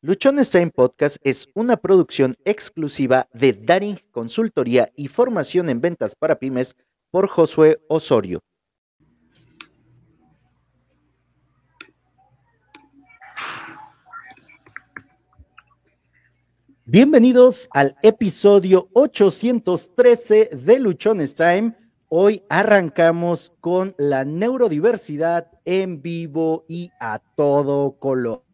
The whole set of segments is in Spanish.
Luchones Time Podcast es una producción exclusiva de Daring Consultoría y Formación en Ventas para Pymes por Josué Osorio. Bienvenidos al episodio 813 de Luchones Time. Hoy arrancamos con la neurodiversidad en vivo y a todo color.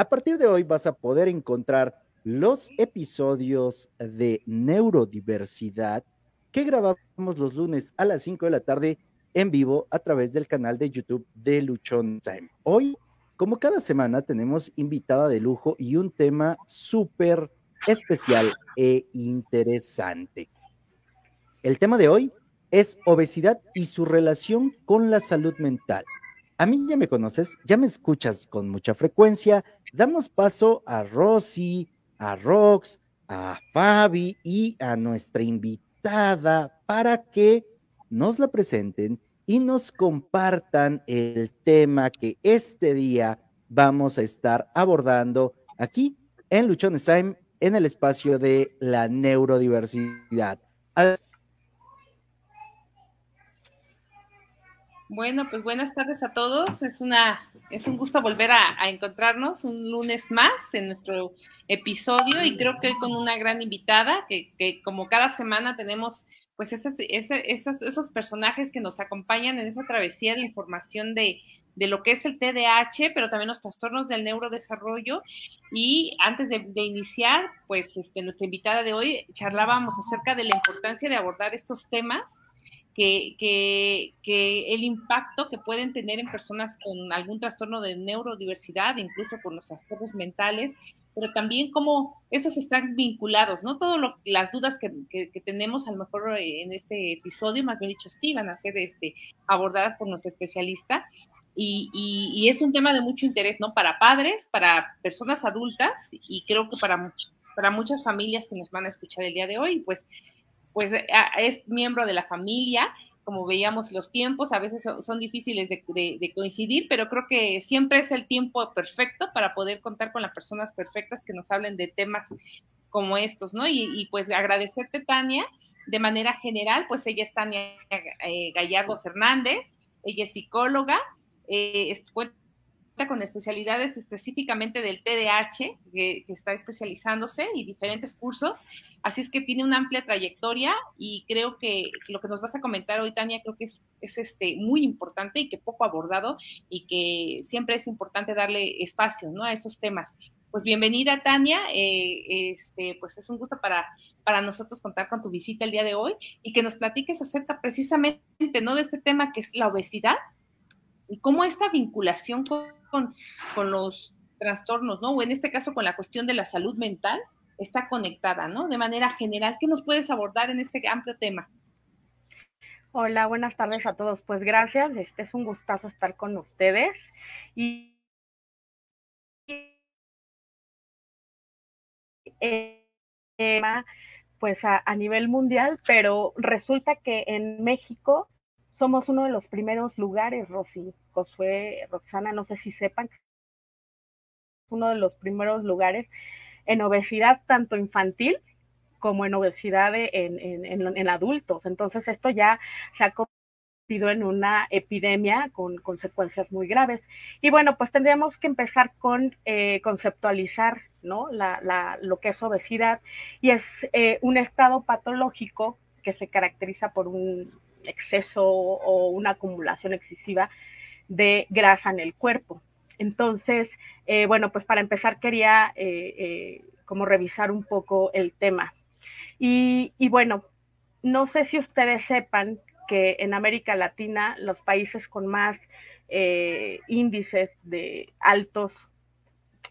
A partir de hoy vas a poder encontrar los episodios de neurodiversidad que grabamos los lunes a las 5 de la tarde en vivo a través del canal de YouTube de Luchón Time. Hoy, como cada semana, tenemos invitada de lujo y un tema súper especial e interesante. El tema de hoy es obesidad y su relación con la salud mental. A mí ya me conoces, ya me escuchas con mucha frecuencia. Damos paso a Rosy, a Rox, a Fabi y a nuestra invitada para que nos la presenten y nos compartan el tema que este día vamos a estar abordando aquí en Luchones Time en el espacio de la neurodiversidad. Bueno, pues buenas tardes a todos. Es una, es un gusto volver a, encontrarnos un lunes más en nuestro episodio y creo que hoy con una gran invitada que, que como cada semana tenemos pues esos, esos, esos personajes que nos acompañan en esa travesía de información de, de lo que es el TDAH, pero también los trastornos del neurodesarrollo. Y antes de, de, iniciar, pues este, nuestra invitada de hoy charlábamos acerca de la importancia de abordar estos temas que, que, el impacto que pueden tener en personas con algún trastorno de neurodiversidad, incluso con los trastornos mentales, pero también cómo esos están vinculados, ¿no? Todas las dudas que, que, tenemos a lo mejor en este episodio, más bien dicho, sí van a ser este, abordadas por nuestro especialista. Y, y, y, es un tema de mucho interés, ¿no? Para padres, para personas adultas y creo que para, para muchas familias que nos van a escuchar el día de hoy. Pues pues eh, es miembro de la familia, como veíamos los tiempos, a veces son, difíciles de, coincidir, pero creo que siempre es el tiempo perfecto para poder contar con las personas perfectas que nos hablen de temas como estos, ¿no? Y, pues agradecerte, Tania, de manera general, pues ella es Tania eh, Gallardo Fernández, ella es psicóloga, eh, con especialidades específicamente del TDAH, que, está especializándose y diferentes cursos. Así es que tiene una amplia trayectoria y creo que lo que nos vas a comentar hoy, Tania, creo que es, este, muy importante y que poco abordado y que siempre es importante darle espacio ¿no? a esos temas. Pues bienvenida, Tania. Eh, este, pues es un gusto para, para nosotros contar con tu visita el día de hoy y que nos platiques acerca precisamente ¿no? de este tema que es la obesidad y cómo esta vinculación con, con, los trastornos, ¿no? O en este caso con la cuestión de la salud mental, está conectada, ¿no? De manera general, ¿qué nos puedes abordar en este amplio tema? Hola, buenas tardes a todos. Pues gracias, este es un gustazo estar con ustedes. Y pues a, a nivel mundial, pero resulta que en México somos uno de los primeros lugares, Rosy, Josué, Roxana, no sé si sepan, uno de los primeros lugares en obesidad tanto infantil como en obesidad en, en, en, adultos. Entonces esto ya se ha convertido en una epidemia con consecuencias muy graves. Y bueno, pues tendríamos que empezar con eh, conceptualizar ¿no? La, la, lo que es obesidad y es eh, un estado patológico que se caracteriza por un exceso o una acumulación excesiva de grasa en el cuerpo. Entonces, eh, bueno, pues para empezar quería eh, eh, como revisar un poco el tema. Y, y, bueno, no sé si ustedes sepan que en América Latina los países con más índices de altos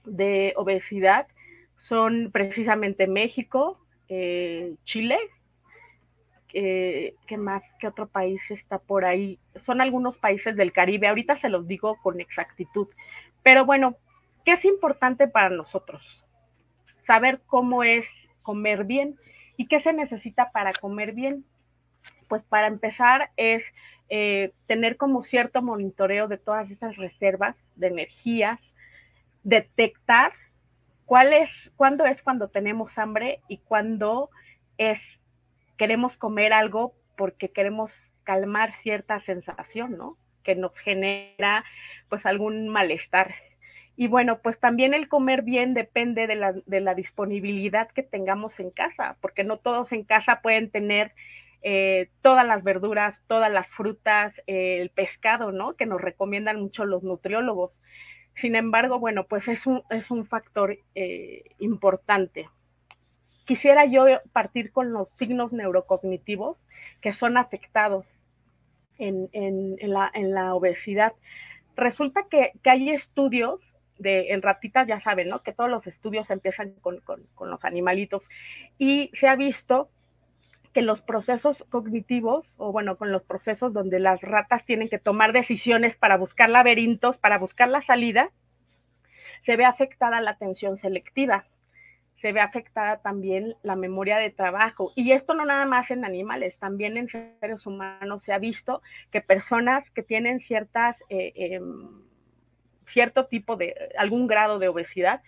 de obesidad son precisamente México, Chile, eh, ¿qué más? ¿Qué otro país está por ahí? Son algunos países del Caribe, ahorita se los digo con exactitud. Pero bueno, ¿qué es importante para nosotros? Saber cómo es comer bien y qué se necesita para comer bien. Pues para empezar es eh, tener como cierto monitoreo de todas esas reservas de energías, detectar ¿cuál es, cuándo es cuando tenemos hambre y cuándo es queremos comer algo porque queremos calmar cierta sensación, ¿no? Que nos genera pues algún malestar. Y bueno, pues también el comer bien depende de la, de la disponibilidad que tengamos en casa, porque no todos en casa pueden tener eh, todas las verduras, todas las frutas, eh, el pescado, ¿no? Que nos recomiendan mucho los nutriólogos. Sin embargo, bueno, pues es un, es un factor eh, importante. Quisiera yo partir con los signos neurocognitivos que son afectados en, la, obesidad. Resulta que, hay estudios de, en ratitas, ya saben, ¿no? Que todos los estudios empiezan con los animalitos y se ha visto que los procesos cognitivos, o bueno, con los procesos donde las ratas tienen que tomar decisiones para buscar laberintos, para buscar la salida, se ve afectada la atención selectiva, se ve afectada también la memoria de trabajo. Y esto no nada más en animales, también en seres humanos se ha visto que personas que tienen ciertas, eh, em, cierto tipo de, algún grado de obesidad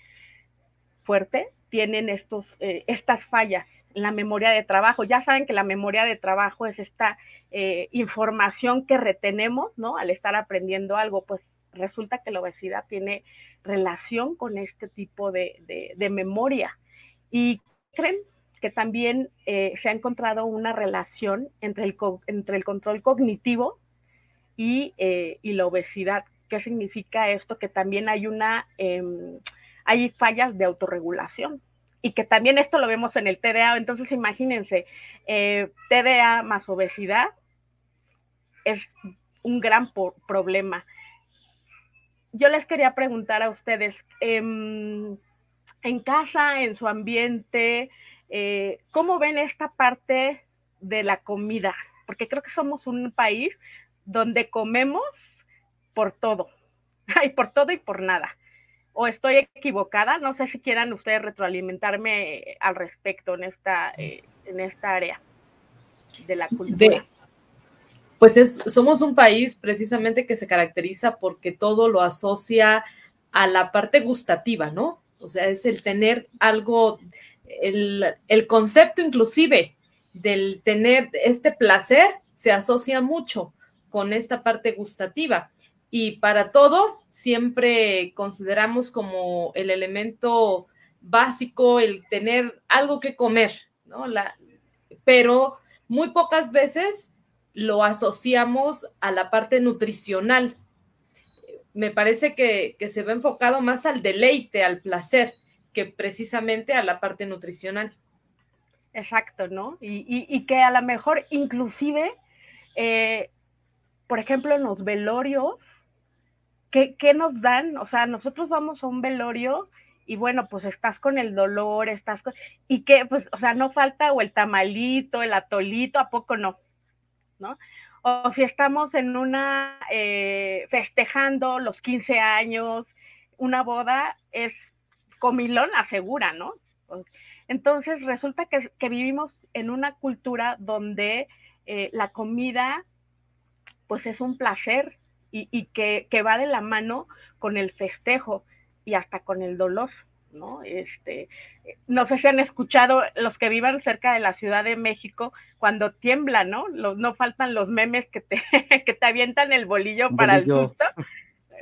fuerte, tienen estos, eh, estas fallas la memoria de trabajo. Ya saben que la memoria de trabajo es esta eh, información que retenemos, ¿no? Al estar aprendiendo algo, pues resulta que la obesidad tiene relación con este tipo de, de, memoria. Y creen que también eh, se ha encontrado una relación entre el, entre el control cognitivo y, eh, y, la obesidad. ¿Qué significa esto? Que también hay una, em, hay fallas de autorregulación y que también esto lo vemos en el TDA. Entonces, imagínense, eh, TDA más obesidad es un gran problema. Yo les quería preguntar a ustedes, em, en casa, en su ambiente, eh, ¿cómo ven esta parte de la comida? Porque creo que somos un país donde comemos por todo, y por todo y por nada o estoy equivocada. No sé si quieran ustedes retroalimentarme eh, al respecto en esta, eh, en esta área de la cultura. Pues es, somos un país precisamente que se caracteriza porque todo lo asocia a la parte gustativa, ¿no? O sea, es el tener algo, el, el concepto inclusive del tener este placer se asocia mucho con esta parte gustativa y para todo siempre consideramos como el elemento básico el tener algo que comer, ¿no? La, pero muy pocas veces lo asociamos a la parte nutricional. Me parece que, se ve enfocado más al deleite, al placer, que precisamente a la parte nutricional. Exacto, ¿no? Y, que a lo mejor inclusive, eh, por ejemplo, en los velorios, ¿qué, ¿qué, nos dan? O sea, nosotros vamos a un velorio y bueno, pues estás con el dolor, estás con... Y que, pues, o sea, no falta o el tamalito, el atolito, ¿a poco no? ¿No? O si estamos en una, eh, festejando los 15 años, una boda es comilón asegura, ¿no? Entonces resulta que, que vivimos en una cultura donde eh, la comida, pues es un placer, y, que, va de la mano con el festejo y hasta con el dolor. ¿No? Este, no sé si han escuchado los que vivan cerca de la Ciudad de México cuando tiembla, ¿no? no faltan los memes que te, que te avientan el bolillo para el susto,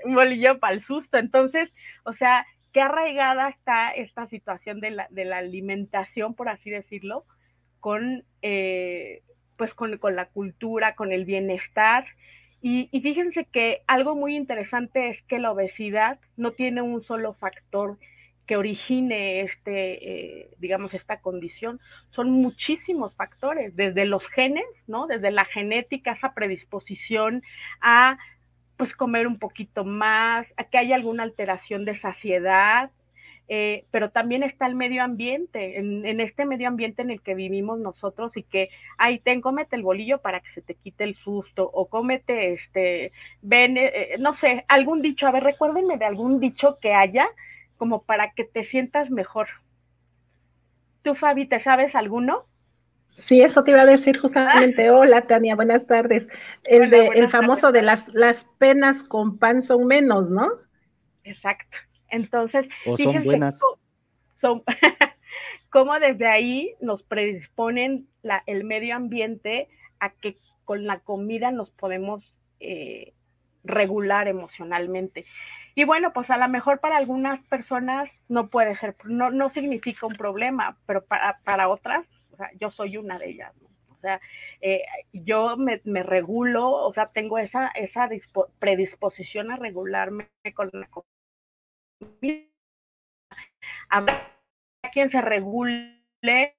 un bolillo para el susto. Entonces, o sea, qué arraigada está esta situación de la, de la alimentación, por así decirlo, con, eh, pues con, con la cultura, con el bienestar y, fíjense que algo muy interesante es que la obesidad no tiene un solo factor que origine este, eh, digamos, esta condición. Son muchísimos factores, desde los genes, ¿no? Desde la genética, esa predisposición a pues comer un poquito más, a que haya alguna alteración de saciedad, eh, pero también está el medio ambiente, en, este medio ambiente en el que vivimos nosotros y que, ay, ten, cómete el bolillo para que se te quite el susto, o cómete, este, ven, eh, eh, no sé, algún dicho, a ver, recuérdenme de algún dicho que haya, como para que te sientas mejor. ¿Tú, Fabi, te sabes alguno? Sí, eso te iba a decir justamente. Hola, Tania, buenas tardes. El, de, el famoso de las, las penas con pan son menos, ¿no? Exacto. Entonces, o son buenas. son, cómo desde ahí nos predisponen la, el medio ambiente a que con la comida nos podemos eh, regular emocionalmente. Y bueno, pues a lo mejor para algunas personas no puede ser, no, no significa un problema, pero para, para otras, o sea, yo soy una de ellas. O sea, eh, yo me, me, regulo, o sea, tengo esa, esa predisposición a regularme con la comida. Habrá quien se regule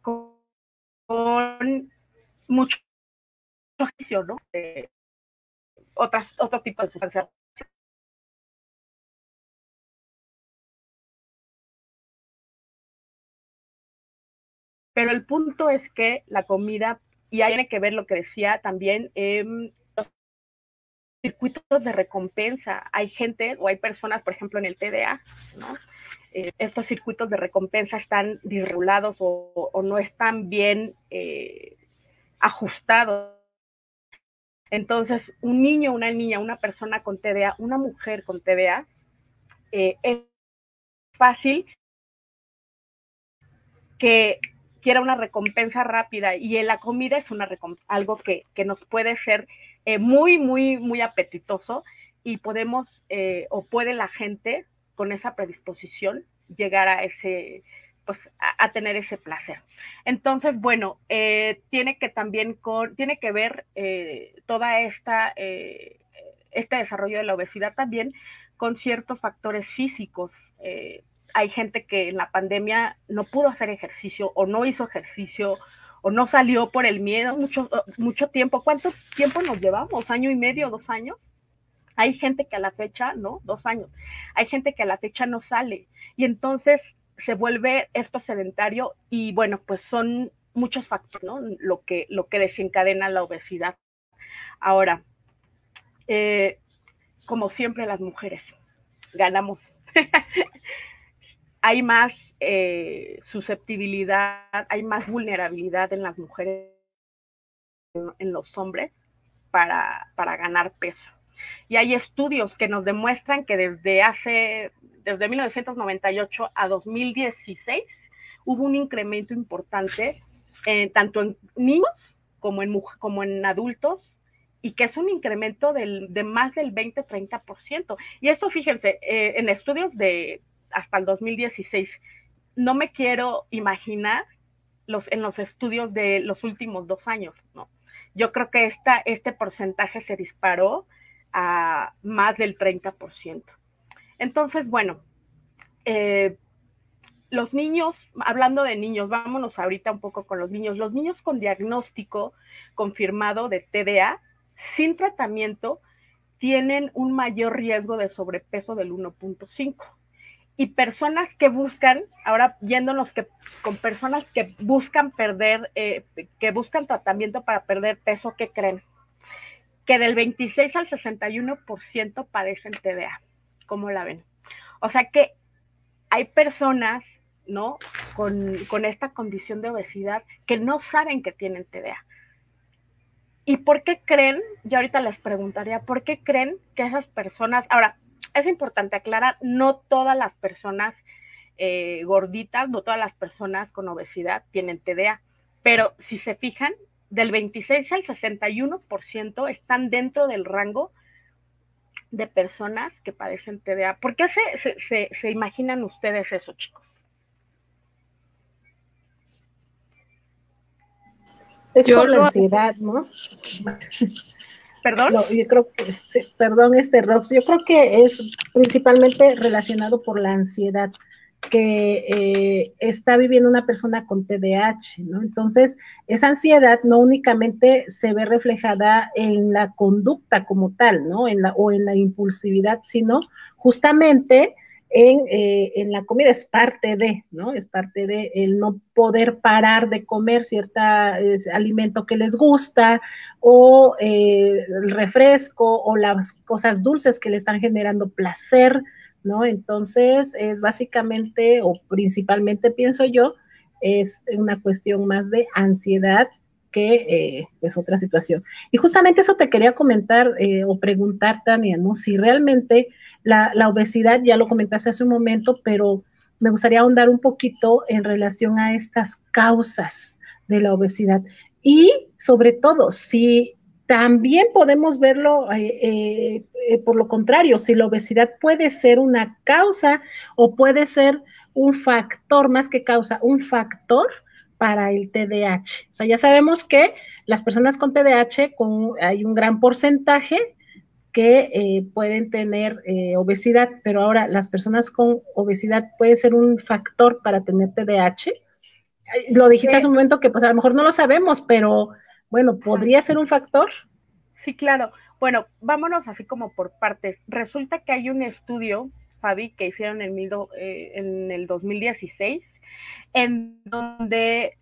con, con mucho ejercicio, ¿no? Eh, otras, otro tipo de sustancias Pero el punto es que la comida, y hay tiene que ver lo que decía también, eh, los circuitos de recompensa. Hay gente o hay personas, por ejemplo, en el TDA, ¿no? Eh, estos circuitos de recompensa están disregulados o, o no están bien eh, ajustados. Entonces, un niño, una niña, una persona con TDA, una mujer con TDA, eh, es fácil que quiera una recompensa rápida y la comida es algo que, nos puede ser eh, muy, muy, muy apetitoso y podemos eh, o puede la gente con esa predisposición llegar a ese, pues a, tener ese placer. Entonces, bueno, eh, tiene que también con, tiene que ver toda esta, este desarrollo de la obesidad también con ciertos factores físicos hay gente que en la pandemia no pudo hacer ejercicio o no hizo ejercicio o no salió por el miedo mucho, mucho tiempo. ¿Cuánto tiempo nos llevamos? ¿Año y medio, dos años? Hay gente que a la fecha, ¿no? Dos años. Hay gente que a la fecha no sale. Y entonces se vuelve esto sedentario y bueno, pues son muchos factores, ¿no? Lo que, lo que desencadena la obesidad. Ahora, eh, como siempre las mujeres, ganamos. hay más eh, susceptibilidad, hay más vulnerabilidad en las mujeres, en, los hombres, para, para, ganar peso. Y hay estudios que nos demuestran que desde hace, desde 1998 a 2016, hubo un incremento importante, eh, tanto en niños como en, como en adultos, y que es un incremento de más del 20-30%. Y eso, fíjense, eh, en estudios de hasta el 2016. No me quiero imaginar los, en los estudios de los últimos dos años, ¿no? Yo creo que esta, este porcentaje se disparó a más del 30%. Entonces, bueno, eh, los niños, hablando de niños, vámonos ahorita un poco con los niños. Los niños con diagnóstico confirmado de TDA sin tratamiento tienen un mayor riesgo de sobrepeso del 1.5 y personas que buscan, ahora yéndonos que con personas que buscan perder, eh, que buscan tratamiento para perder peso, ¿qué creen? Que del 26 al 61% padecen TDA. ¿Cómo la ven? O sea que hay personas, ¿no? Con, con esta condición de obesidad que no saben que tienen TDA. ¿Y por qué creen? Yo ahorita les preguntaría, ¿por qué creen que esas personas, ahora, es importante aclarar, no todas las personas eh, gorditas, no todas las personas con obesidad tienen TDA, pero si se fijan, del 26 al 61% están dentro del rango de personas que padecen TDA. ¿Por qué se, se, se imaginan ustedes eso, chicos? Es Yo por la ansiedad, ¿no? Perdón. Yo creo que, perdón, este Rox, yo creo que es principalmente relacionado por la ansiedad que eh, está viviendo una persona con TDAH, ¿no? Entonces, esa ansiedad no únicamente se ve reflejada en la conducta como tal, ¿no? En la, o en la impulsividad, sino justamente en, eh, en, la comida, es parte de, ¿no? Es parte de el no poder parar de comer cierto alimento que les gusta o eh, el refresco o las cosas dulces que le están generando placer, ¿no? Entonces es básicamente o principalmente pienso yo, es una cuestión más de ansiedad que eh, pues otra situación. Y justamente eso te quería comentar eh, o preguntar, Tania, ¿no? Si realmente la, la, obesidad, ya lo comentaste hace un momento, pero me gustaría ahondar un poquito en relación a estas causas de la obesidad. Y sobre todo, si también podemos verlo eh, por lo contrario, si la obesidad puede ser una causa o puede ser un factor, más que causa, un factor para el TDAH. O sea, ya sabemos que las personas con TDAH con, hay un gran porcentaje que pueden tener obesidad, pero ahora las personas con obesidad puede ser un factor para tener TDAH. Lo dijiste hace un momento que pues a lo mejor no lo sabemos, pero bueno, ¿podría ser un factor? Sí, claro. Bueno, vámonos así como por partes. Resulta que hay un estudio, Fabi, que hicieron en, eh, en el 2016, en donde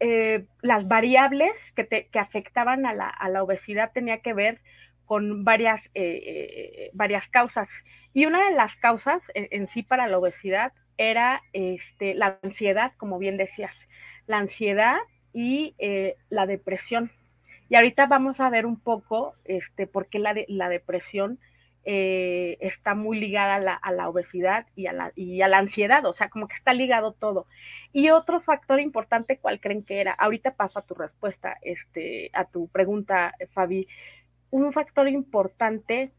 eh, las variables que, que afectaban a la, a la, obesidad tenía que ver con varias, eh, varias causas. Y una de las causas en, sí para la obesidad era este, la ansiedad, como bien decías, la ansiedad y la depresión. Y ahorita vamos a ver un poco este, por qué la, la depresión eh, está muy ligada a la, obesidad y a la, y a la ansiedad, o sea, como que está ligado todo. Y otro factor importante, ¿cuál creen que era? Ahorita paso a tu respuesta, este, a tu pregunta, Fabi. Un factor importante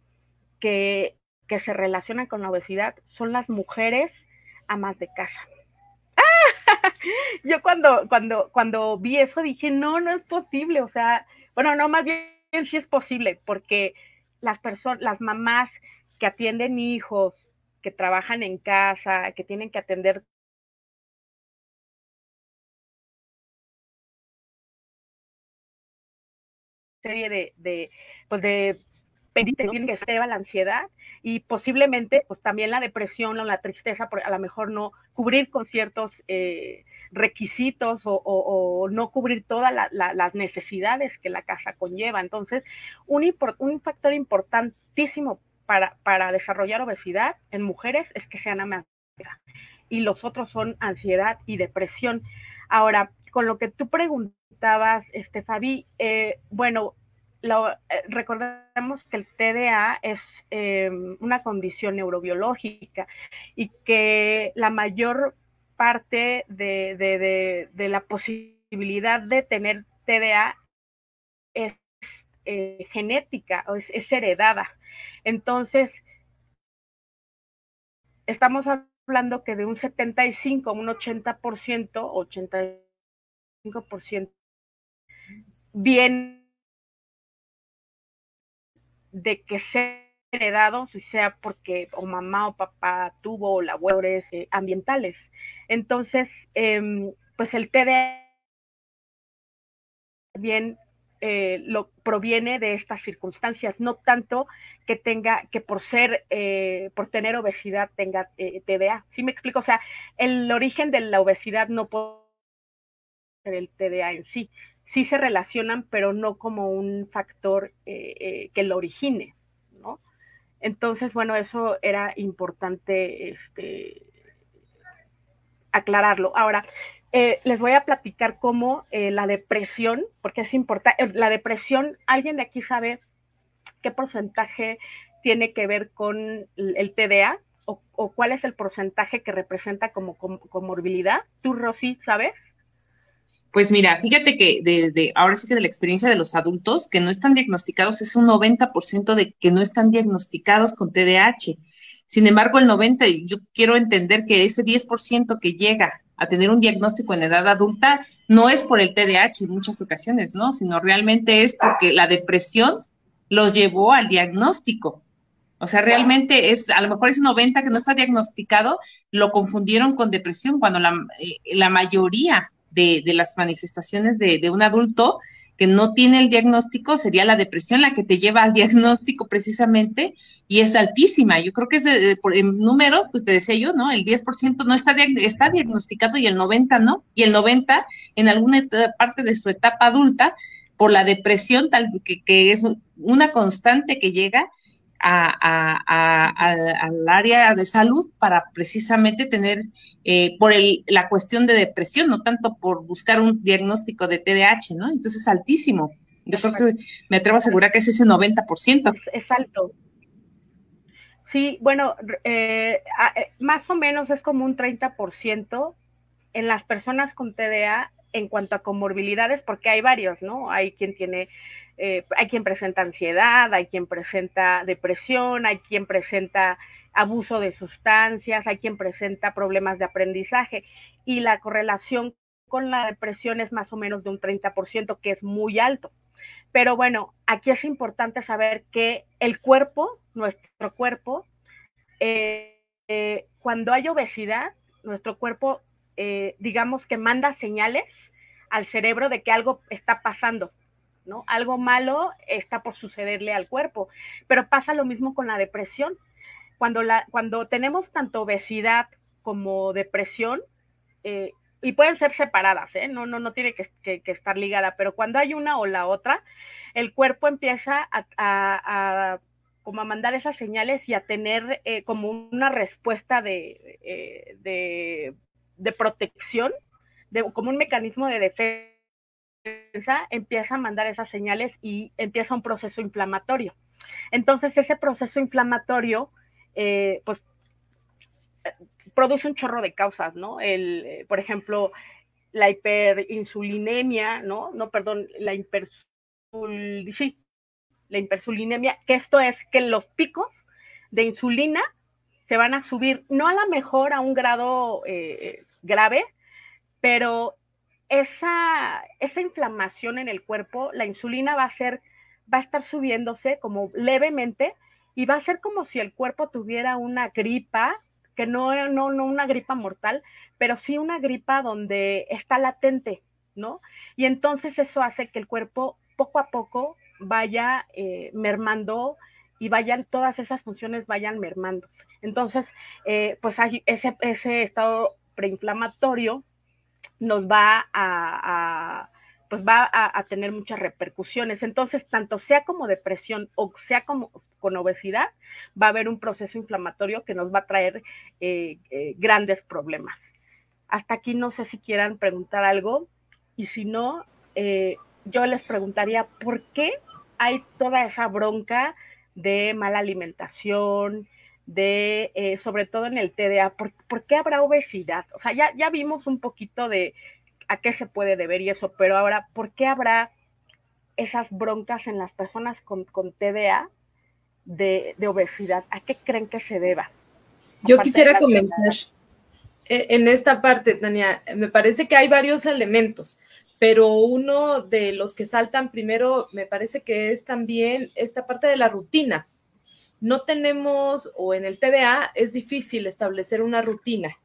que, que se relaciona con la obesidad son las mujeres amas de casa. Yo cuando, cuando, cuando vi eso dije, no, no es posible, o sea, bueno, no, más bien sí es posible, porque las personas, las mamás que atienden hijos, que trabajan en casa, que tienen que atender serie de, de pues de tienen que lleva la ansiedad y posiblemente pues también la depresión o la tristeza por a lo mejor no cubrir con ciertos eh, requisitos o, no cubrir todas las necesidades que la casa conlleva. Entonces, un, factor importantísimo para, para, desarrollar obesidad en mujeres es que sean amas y los otros son ansiedad y depresión. Ahora, con lo que tú preguntabas, este, Fabi, eh, bueno, lo, eh, recordemos que el TDA es em, una condición neurobiológica y que la mayor parte de, la posibilidad de tener TDA es eh, genética, o es, heredada. Entonces, estamos hablando que de un 75, un 80%, 85% viene de que sea heredado, si sea porque o mamá o papá tuvo labores eh, ambientales. Entonces, em, pues el TDA bien eh, lo proviene de estas circunstancias, no tanto que tenga, que por ser, eh, por tener obesidad tenga TDA. ¿Sí me explico? O sea, el origen de la obesidad no puede ser el TDA en sí. Sí se relacionan, pero no como un factor que lo origine. Entonces, bueno, eso era importante este, aclararlo. Ahora, eh, les voy a platicar cómo eh, la depresión, porque es importante, eh, la depresión, ¿alguien de aquí sabe qué porcentaje tiene que ver con el TDA? O, cuál es el porcentaje que representa como comorbilidad? ¿Tú, Rosy, sabes? Pues mira, fíjate que de, ahora sí que de la experiencia de los adultos que no están diagnosticados es un 90% de que no están diagnosticados con TDAH. Sin embargo, el 90, yo quiero entender que ese 10% que llega a tener un diagnóstico en edad adulta no es por el TDAH en muchas ocasiones, ¿no? Sino realmente es porque la depresión los llevó al diagnóstico. O sea, realmente es, a lo mejor ese 90 que no está diagnosticado, lo confundieron con depresión, cuando la, eh, la mayoría de, las manifestaciones de, un adulto que no tiene el diagnóstico sería la depresión la que te lleva al diagnóstico precisamente y es altísima. Yo creo que es de, por, números, pues te decía yo, ¿no? El 10% no está, está diagnosticado y el 90% no. Y el 90% en alguna parte de su etapa adulta, por la depresión tal que, que es una constante que llega, al área de salud para precisamente tener eh, por el, la cuestión de depresión, no tanto por buscar un diagnóstico de TDAH, ¿no? Entonces es altísimo. Yo creo que me atrevo a asegurar que es ese 90%. Es, alto. Sí, bueno, eh, eh, más o menos es como un 30% en las personas con TDA en cuanto a comorbilidades, porque hay varios, ¿no? Hay quien tiene, eh, hay quien presenta ansiedad, hay quien presenta depresión, hay quien presenta abuso de sustancias, hay quien presenta problemas de aprendizaje y la correlación con la depresión es más o menos de un 30%, que es muy alto. Pero bueno, aquí es importante saber que el cuerpo, nuestro cuerpo, eh, eh, cuando hay obesidad, nuestro cuerpo, eh, digamos que manda señales al cerebro de que algo está pasando, ¿no? Algo malo está por sucederle al cuerpo. Pero pasa lo mismo con la depresión. Cuando, la, cuando tenemos tanto obesidad como depresión, y pueden ser separadas, ¿eh? no, no, no tiene que, estar ligada, pero cuando hay una o la otra, el cuerpo empieza a, como a mandar esas señales y a tener eh, como una respuesta de, eh, de, protección, de, como un mecanismo de defensa, empieza a mandar esas señales y empieza un proceso inflamatorio. Entonces, ese proceso inflamatorio, pues produce un chorro de causas, ¿no? El, eh, por ejemplo, la hiperinsulinemia, ¿no? No, perdón, la hipersul, sí, la hipersulinemia, que esto es que los picos de insulina se van a subir, no a la mejor a un grado eh, grave, pero esa, esa inflamación en el cuerpo, la insulina va a ser, va a estar subiéndose como levemente y va a ser como si el cuerpo tuviera una gripa que no, no, no una gripa mortal, pero sí una gripa donde está latente, ¿no? Y entonces eso hace que el cuerpo poco a poco vaya eh, mermando y vayan, todas esas funciones vayan mermando. Entonces, eh, pues hay ese, ese estado preinflamatorio nos va a, pues va a, tener muchas repercusiones. Entonces, tanto sea como depresión o sea como con obesidad, va a haber un proceso inflamatorio que nos va a traer eh, eh, grandes problemas. Hasta aquí no sé si quieran preguntar algo y si no, eh, yo les preguntaría por qué hay toda esa bronca de mala alimentación, de, sobre todo en el TDA, ¿por, qué habrá obesidad? O sea, ya, ya vimos un poquito de a qué se puede deber y eso, pero ahora, ¿por qué habrá esas broncas en las personas con, TDA de, obesidad? ¿A qué creen que se deba? Yo quisiera comentar eh, en esta parte, Tania, me parece que hay varios elementos, pero uno de los que saltan primero me parece que es también esta parte de la rutina. No tenemos, o en el TDA es difícil establecer una rutina.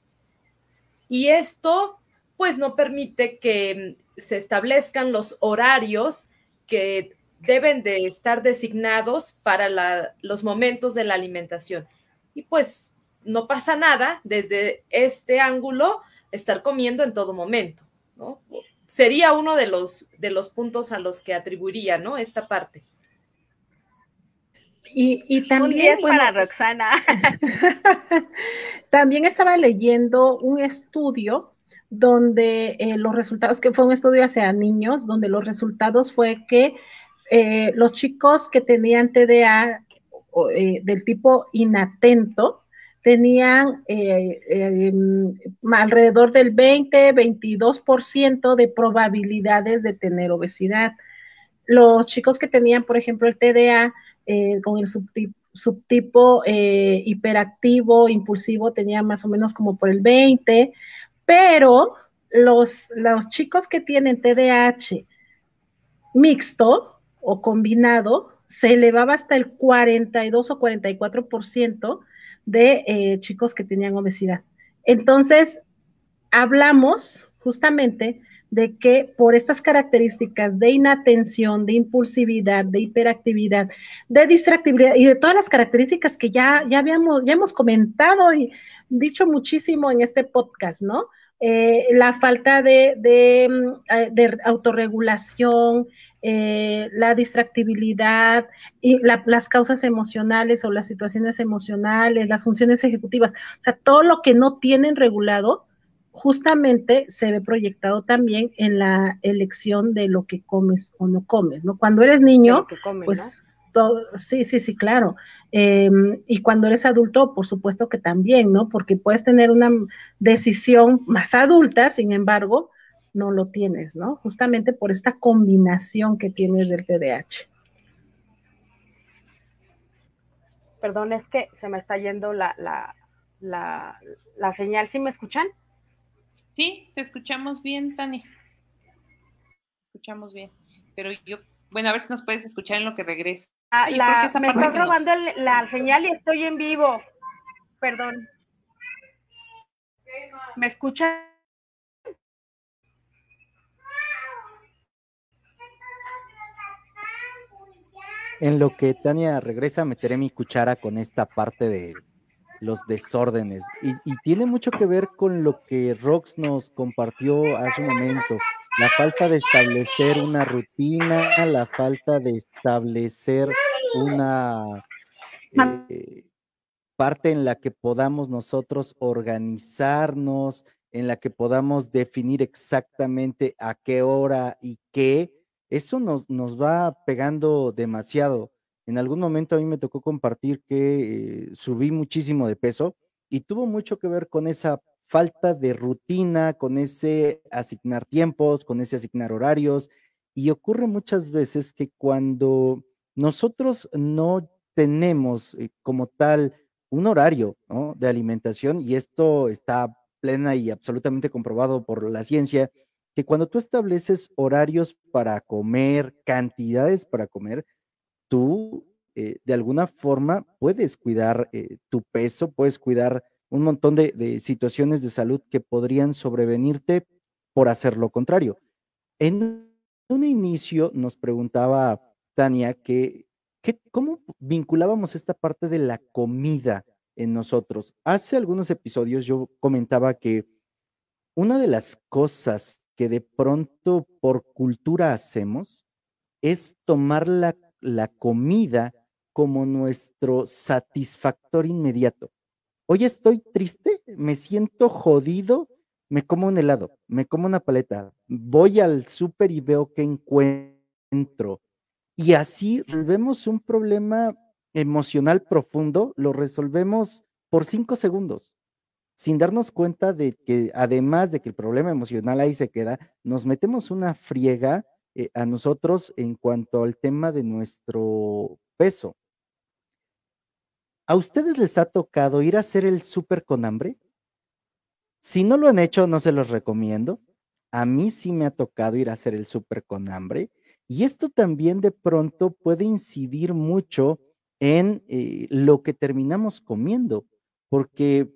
Y esto pues no permite que mm, se establezcan los horarios que deben de estar designados para los momentos de la alimentación. Y pues no pasa nada desde este ángulo estar comiendo en todo momento, ¿no? Sería uno de los, de los puntos a los que atribuiría, ¿no? Esta parte. Y, también para Roxana. también estaba leyendo un estudio donde eh, los resultados, que fue un estudio hacia niños, donde los resultados fue que eh, los chicos que tenían TDA eh, del tipo inatento tenían em, alrededor del 20-22% de probabilidades de tener obesidad. Los chicos que tenían, por ejemplo, el TDA con el subtipo, subtipo hiperactivo, impulsivo, tenían más o menos como por el 20, pero los, los chicos que tienen TDAH mixto o combinado, se elevaba hasta el 42 o 44% de eh, chicos que tenían obesidad. Entonces, hablamos justamente de que por estas características de inatención, de impulsividad, de hiperactividad, de distractibilidad y de todas las características que ya, ya habíamos, ya hemos comentado y dicho muchísimo en este podcast, ¿no? Eh, la falta de, de, mm, autorregulación, eh, la distractibilidad y las causas emocionales o las situaciones emocionales, las funciones ejecutivas, o sea, todo lo que no tienen regulado, justamente se ve proyectado también en la elección de lo que comes o no comes, ¿no? Cuando eres niño, pues todo, sí, sí, sí, claro. Em, y cuando eres adulto, por supuesto que también, ¿no? Porque puedes tener una decisión más adulta, sin embargo, no lo tienes, ¿no? Justamente por esta combinación que tienes del TDAH. Perdón, es que se me está yendo la, la, la, la señal. ¿Sí me escuchan? Sí, te escuchamos bien, Tania. Escuchamos bien. Pero yo, bueno, a ver si nos puedes escuchar en lo que regresa. Ah, la, me está robando la señal y estoy en vivo. Perdón. ¿Me escuchan? En lo que Tania regresa, meteré mi cuchara con esta parte de los desórdenes. Y, tiene mucho que ver con lo que Rox nos compartió hace un momento. La falta de establecer una rutina, la falta de establecer una eh, parte en la que podamos nosotros organizarnos, en la que podamos definir exactamente a qué hora y qué, eso nos, nos va pegando demasiado. En algún momento a mí me tocó compartir que eh, subí muchísimo de peso y tuvo mucho que ver con esa falta de rutina, con ese asignar tiempos, con ese asignar horarios. Y ocurre muchas veces que cuando nosotros no tenemos eh, como tal un horario de alimentación, y esto está plena y absolutamente comprobado por la ciencia, que cuando tú estableces horarios para comer, cantidades para comer, tú eh, de alguna forma puedes cuidar eh, tu peso, puedes cuidar un montón de, situaciones de salud que podrían sobrevenirte por hacer lo contrario. En un inicio nos preguntaba Tania que, cómo vinculábamos esta parte de la comida en nosotros. Hace algunos episodios yo comentaba que una de las cosas que de pronto por cultura hacemos es tomar la, comida como nuestro satisfactor inmediato. Hoy estoy triste, me siento jodido, me como un helado, me como una paleta, voy al súper y veo qué encuentro. Y así resolvemos un problema emocional profundo, lo resolvemos por cinco segundos sin darnos cuenta de que además de que el problema emocional ahí se queda, nos metemos una friega eh, a nosotros en cuanto al tema de nuestro peso. ¿A ustedes les ha tocado ir a hacer el súper con hambre? Si no lo han hecho, no se los recomiendo. A mí sí me ha tocado ir a hacer el súper con hambre. Y esto también de pronto puede incidir mucho en eh, lo que terminamos comiendo, porque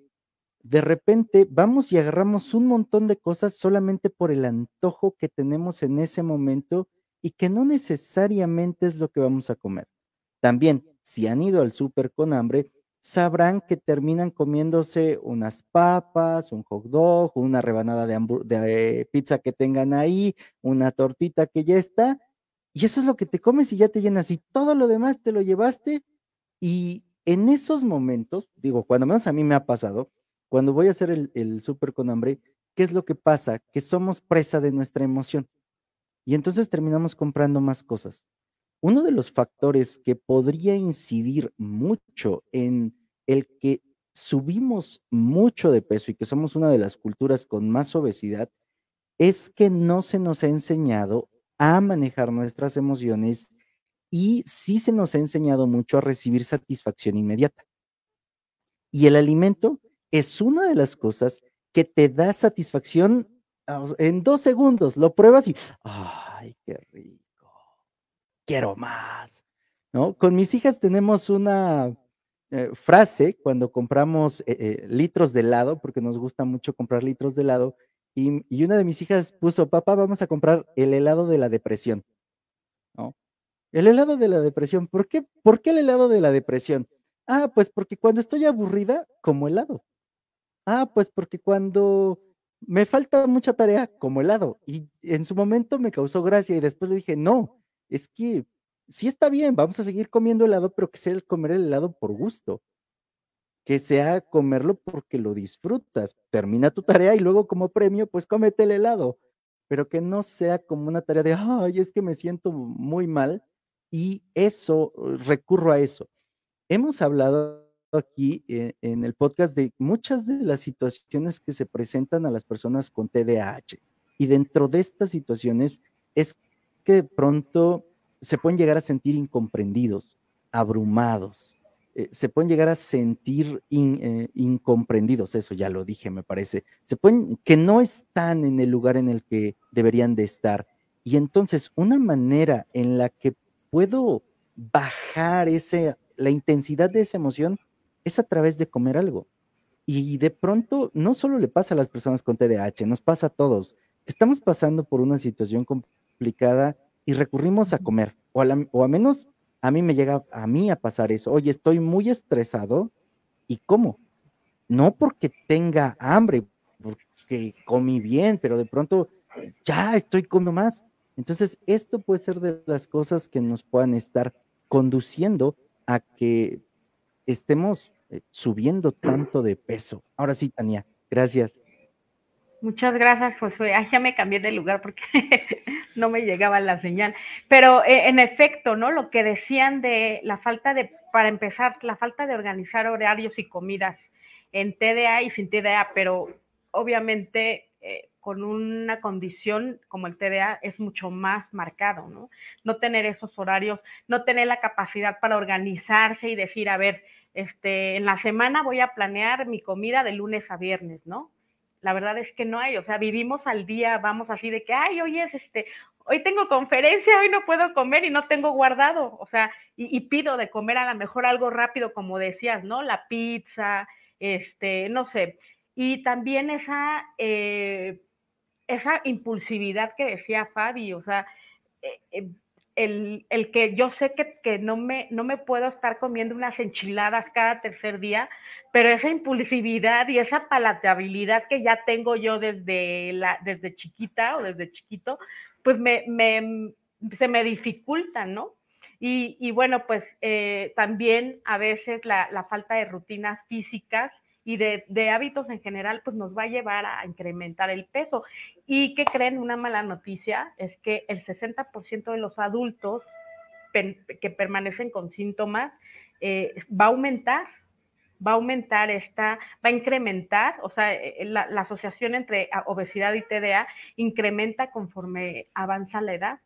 de repente vamos y agarramos un montón de cosas solamente por el antojo que tenemos en ese momento y que no necesariamente es lo que vamos a comer. También, si han ido al súper con hambre, sabrán que terminan comiéndose unas papas, un hot dog, una rebanada de, de pizza que tengan ahí, una tortita que ya está, y eso es lo que te comes y ya te llenas y todo lo demás te lo llevaste y en esos momentos, digo, cuando menos a mí me ha pasado, cuando voy a hacer el, súper con hambre, ¿qué es lo que pasa? Que somos presa de nuestra emoción. Y entonces terminamos comprando más cosas. Uno de los factores que podría incidir mucho en el que subimos mucho de peso y que somos una de las culturas con más obesidad es que no se nos ha enseñado a manejar nuestras emociones y sí se nos ha enseñado mucho a recibir satisfacción inmediata. Y el alimento es una de las cosas que te da satisfacción ah, en dos segundos. Lo pruebas y, ay, qué rico, quiero más. ¿No? Con mis hijas tenemos una eh, frase cuando compramos eh, eh, litros de helado, porque nos gusta mucho comprar litros de helado, y, y, una de mis hijas puso, papá, vamos a comprar el helado de la depresión. ¿No? El helado de la depresión. ¿Por qué? ¿Por qué el helado de la depresión? Ah, pues porque cuando estoy aburrida, como helado. Ah, pues porque cuando me falta mucha tarea, como helado, y en su momento me causó gracia y después le dije, no, es que sí está bien, vamos a seguir comiendo helado, pero que sea el comer el helado por gusto, que sea comerlo porque lo disfrutas. Termina tu tarea y luego como premio, pues cómete el helado, pero que no sea como una tarea de, ay, es que me siento muy mal y eso, recurro a eso. hemos hablado aquí eh, en el podcast de muchas de las situaciones que se presentan a las personas con TDAH. Y dentro de estas situaciones es que de pronto se pueden llegar a sentir incomprendidos, abrumados, eh, se pueden llegar a sentir eh, incomprendidos, eso ya lo dije, me parece, se pueden, que no están en el lugar en el que deberían de estar. Y entonces, una manera en la que puedo bajar ese, la intensidad de esa emoción es a través de comer algo. Y de pronto, no solo le pasa a las personas con TDAH, nos pasa a todos. Estamos pasando por una situación complicada y recurrimos a comer, o a, o a menos a mí me llega a mí a pasar eso. Oye, estoy muy estresado y ¿cómo? No porque tenga hambre, porque comí bien, pero de pronto ya estoy comiendo más. Entonces, esto puede ser de las cosas que nos puedan estar conduciendo a que estemos eh, subiendo tanto de peso. Ahora sí, Tania, gracias. Muchas gracias, Josué. ya me cambié de lugar porque no me llegaba la señal. Pero eh, en efecto, ¿no? Lo que decían de la falta de, para empezar, la falta de organizar horarios y comidas en TDA y sin TDA, pero obviamente eh, con una condición como el TDA es mucho más marcado, ¿no? No tener esos horarios, no tener la capacidad para organizarse y decir, a ver, este, en la semana voy a planear mi comida de lunes a viernes, ¿no? la verdad es que no hay, o sea, vivimos al día, vamos así de que, ay, hoy es este, hoy tengo conferencia, hoy no puedo comer y no tengo guardado, o sea, y, pido de comer a lo mejor algo rápido, como decías, ¿no? La pizza, este, no sé, y también esa, eh, esa impulsividad que decía Fabi, o sea, eh, eh, el, el, que yo sé que, que, no, me, no me puedo estar comiendo unas enchiladas cada tercer día, pero esa impulsividad y esa palatabilidad que ya tengo yo desde, la, desde chiquita o desde chiquito, pues me, me se me dificulta, ¿no? Y, y bueno, pues eh, también a veces la, la, falta de rutinas físicas y de, hábitos en general, pues nos va a llevar a incrementar el peso. Y que creen, una mala noticia es que el 60% de los adultos que permanecen con síntomas eh, va a aumentar, va a aumentar esta, va a incrementar, o sea, eh, la, la, asociación entre obesidad y TDA incrementa conforme avanza la edad.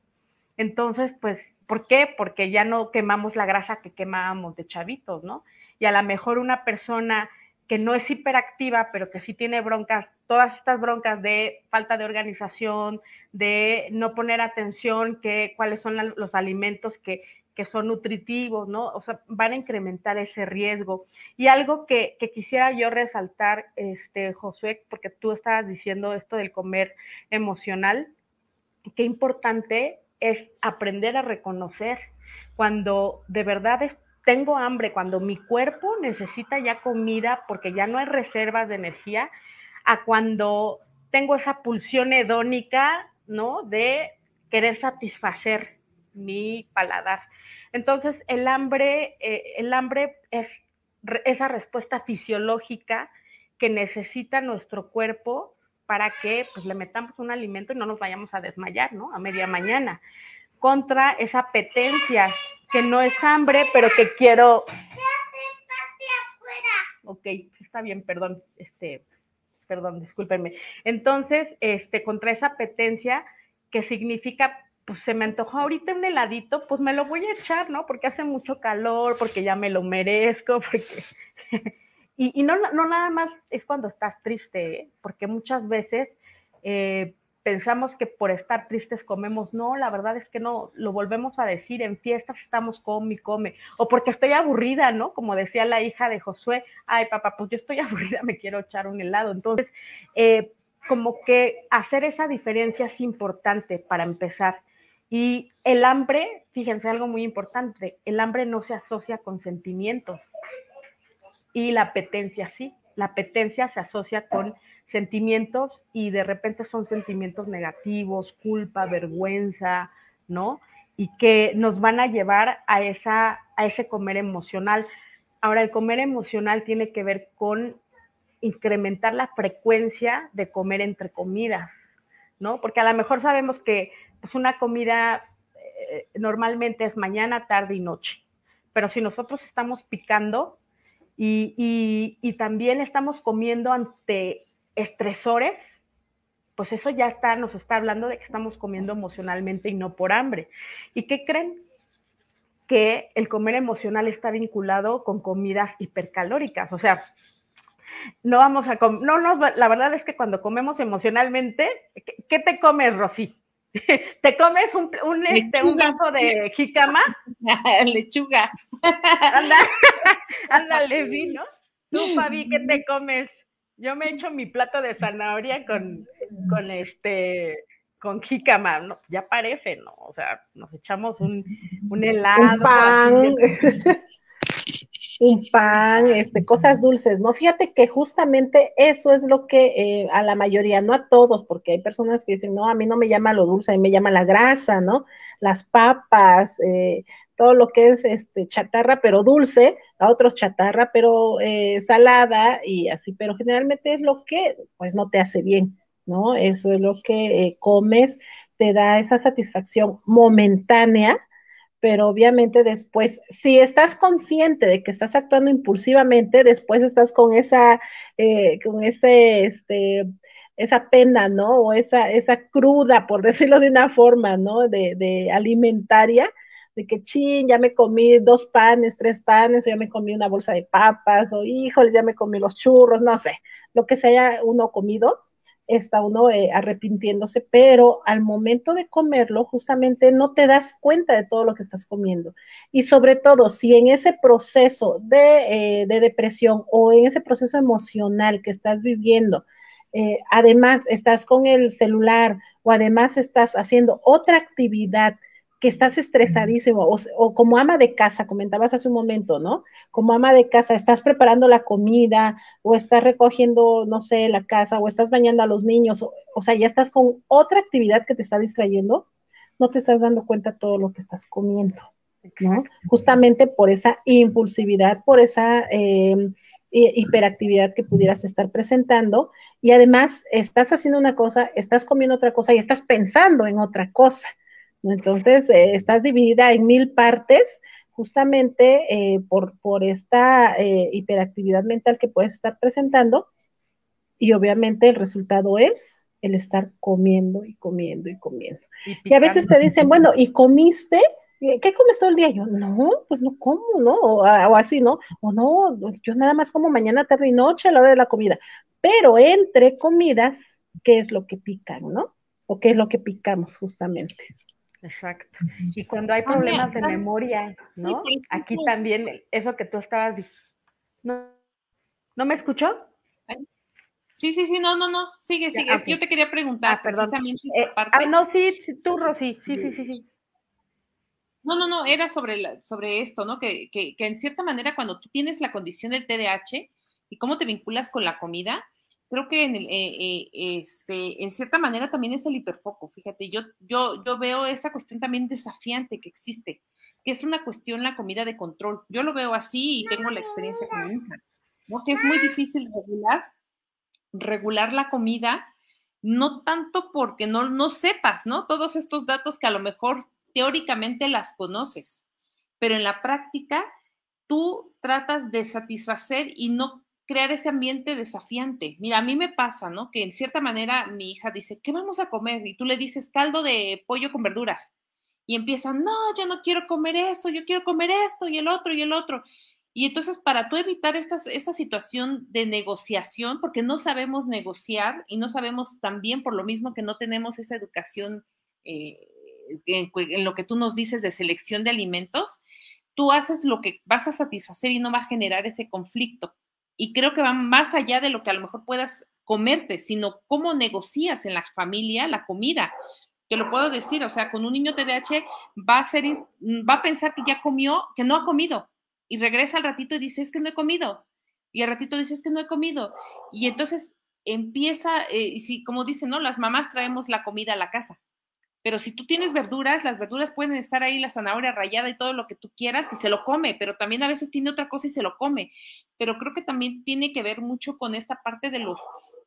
Entonces, pues, ¿por qué? Porque ya no quemamos la grasa que quemábamos de chavitos, ¿no? Y a lo mejor una persona que no es hiperactiva, pero que sí tiene broncas, todas estas broncas de falta de organización, de no poner atención, que cuáles son los alimentos que, que, son nutritivos, ¿no? O sea, van a incrementar ese riesgo. Y algo que, que, quisiera yo resaltar, este, Josué, porque tú estabas diciendo esto del comer emocional, qué importante es aprender a reconocer cuando de verdad es tengo hambre, cuando mi cuerpo necesita ya comida porque ya no hay reservas de energía, a cuando tengo esa pulsión hedónica, ¿no? De querer satisfacer mi paladar. Entonces, el hambre, eh, el hambre es esa respuesta fisiológica que necesita nuestro cuerpo para que pues, le metamos un alimento y no nos vayamos a desmayar, ¿no? A media mañana. Contra esa apetencia que no es hambre, pero que quiero. Ok, está bien, perdón, este, perdón, discúlpenme. Entonces, este, contra esa apetencia, que significa, pues se me antojó ahorita un heladito, pues me lo voy a echar, ¿no? Porque hace mucho calor, porque ya me lo merezco, porque. y, y no, no nada más es cuando estás triste, ¿eh? porque muchas veces eh, pensamos que por estar tristes comemos. No, la verdad es que no, lo volvemos a decir, en fiestas estamos come y come. O porque estoy aburrida, ¿no? Como decía la hija de Josué, ay papá, pues yo estoy aburrida, me quiero echar un helado. Entonces, eh, como que hacer esa diferencia es importante para empezar. Y el hambre, fíjense algo muy importante, el hambre no se asocia con sentimientos y la apetencia sí. La apetencia se asocia con sentimientos y de repente son sentimientos negativos, culpa, vergüenza, ¿no? Y que nos van a llevar a, esa, a ese comer emocional. Ahora, el comer emocional tiene que ver con incrementar la frecuencia de comer entre comidas, ¿no? Porque a lo mejor sabemos que pues, una comida eh, normalmente es mañana, tarde y noche, pero si nosotros estamos picando y, y también estamos comiendo ante estresores, pues eso ya está, nos está hablando de que estamos comiendo emocionalmente y no por hambre. ¿Y qué creen? Que el comer emocional está vinculado con comidas hipercalóricas. O sea, no vamos a comer, no, no, la verdad es que cuando comemos emocionalmente, ¿qué, te comes, Rosy? ¿Te comes un, un, este, un vaso de jícama? Lechuga. ándale, vino. Tú, Fabi, ¿qué te comes? Yo me echo mi plato de zanahoria con, con este con jícama, ¿no? ya parece, ¿no? O sea, nos echamos un, un helado. Un pan. un pan, este, cosas dulces, ¿no? Fíjate que justamente eso es lo que eh, a la mayoría, no a todos, porque hay personas que dicen, no, a mí no me llama lo dulce, a mí me llama la grasa, ¿no? Las papas, eh, todo lo que es este chatarra, pero dulce, a otros chatarra, pero eh, salada y así, pero generalmente es lo que, pues, no te hace bien, ¿no? Eso es lo que comes, te da esa satisfacción momentánea, pero obviamente después, si estás consciente de que estás actuando impulsivamente, después estás con esa, eh, con ese, este, esa pena, ¿no? O esa, esa cruda, por decirlo de una forma, ¿no? De, de alimentaria, de que, chin, ya me comí dos panes, tres panes, o ya me comí una bolsa de papas, o híjole, ya me comí los churros, no sé, lo que se haya uno comido, está uno eh, arrepintiéndose, pero al momento de comerlo, justamente no te das cuenta de todo lo que estás comiendo. Y sobre todo, si en ese proceso de, eh, depresión o en ese proceso emocional que estás viviendo, eh, además estás con el celular o además estás haciendo otra actividad que estás estresadísimo o, como ama de casa, comentabas hace un momento, ¿no? Como ama de casa, estás preparando la comida o estás recogiendo, no sé, la casa o estás bañando a los niños, o, sea, ya estás con otra actividad que te está distrayendo, no te estás dando cuenta de todo lo que estás comiendo, ¿no? Justamente por esa impulsividad, por esa em, hiperactividad que pudieras estar presentando y además estás haciendo una cosa, estás comiendo otra cosa y estás pensando en otra cosa. Entonces, eh, estás dividida en mil partes justamente eh, por, por esta eh, hiperactividad mental que puedes estar presentando y obviamente el resultado es el estar comiendo y comiendo y comiendo. Y, a veces te dicen, bueno, ¿y comiste? ¿Qué comes todo el día? Yo, no, pues no como, ¿no? O, o, así, ¿no? O no, yo nada más como mañana, tarde y noche a la hora de la comida. Pero entre comidas, ¿qué es lo que pican, ¿no? O qué es lo que picamos justamente. Exacto. Y cuando hay problemas de memoria, ¿no? Aquí también, eso que tú estabas diciendo. ¿No, me escuchó? Sí, sí, sí, no, no, no, sigue, sigue. Yo te quería preguntar ah, precisamente eh, parte. Ah, no, sí, tú, Rosy, sí, sí, sí, sí. No, no, no, era sobre, sobre esto, ¿no? Que, que, que en cierta manera cuando tú tienes la condición del TDAH y cómo te vinculas con la comida, creo que en, el, eh, eh, este, en cierta manera también es el hiperfoco, fíjate, yo, yo, yo veo esa cuestión también desafiante que existe, que es una cuestión la comida de control. Yo lo veo así y tengo la experiencia con mi hija, ¿no? Que es muy difícil regular, regular la comida, no tanto porque no, no sepas, ¿no? Todos estos datos que a lo mejor teóricamente las conoces, pero en la práctica tú tratas de satisfacer y no crear ese ambiente desafiante. Mira, a mí me pasa, ¿no? Que en cierta manera mi hija dice, ¿qué vamos a comer? Y tú le dices caldo de pollo con verduras. Y empiezan, no, yo no quiero comer eso, yo quiero comer esto y el otro y el otro. Y entonces, para tú evitar esta, esa situación de negociación, porque no sabemos negociar y no sabemos también, por lo mismo que no tenemos esa educación eh, en, en, lo que tú nos dices de selección de alimentos, tú haces lo que vas a satisfacer y no va a generar ese conflicto y creo que va más allá de lo que a lo mejor puedas comerte, sino cómo negocias en la familia la comida. Te lo puedo decir, o sea, con un niño TDAH va a ser, va a pensar que ya comió, que no ha comido, y regresa al ratito y dice, es que no he comido, y al ratito dice, es que no he comido, y entonces empieza, eh, y si, como dicen, ¿no? Las mamás traemos la comida a la casa, pero si tú tienes verduras, las verduras pueden estar ahí, la zanahoria rayada y todo lo que tú quieras, y se lo come, pero también a veces tiene otra cosa y se lo come. Pero creo que también tiene que ver mucho con esta parte de los,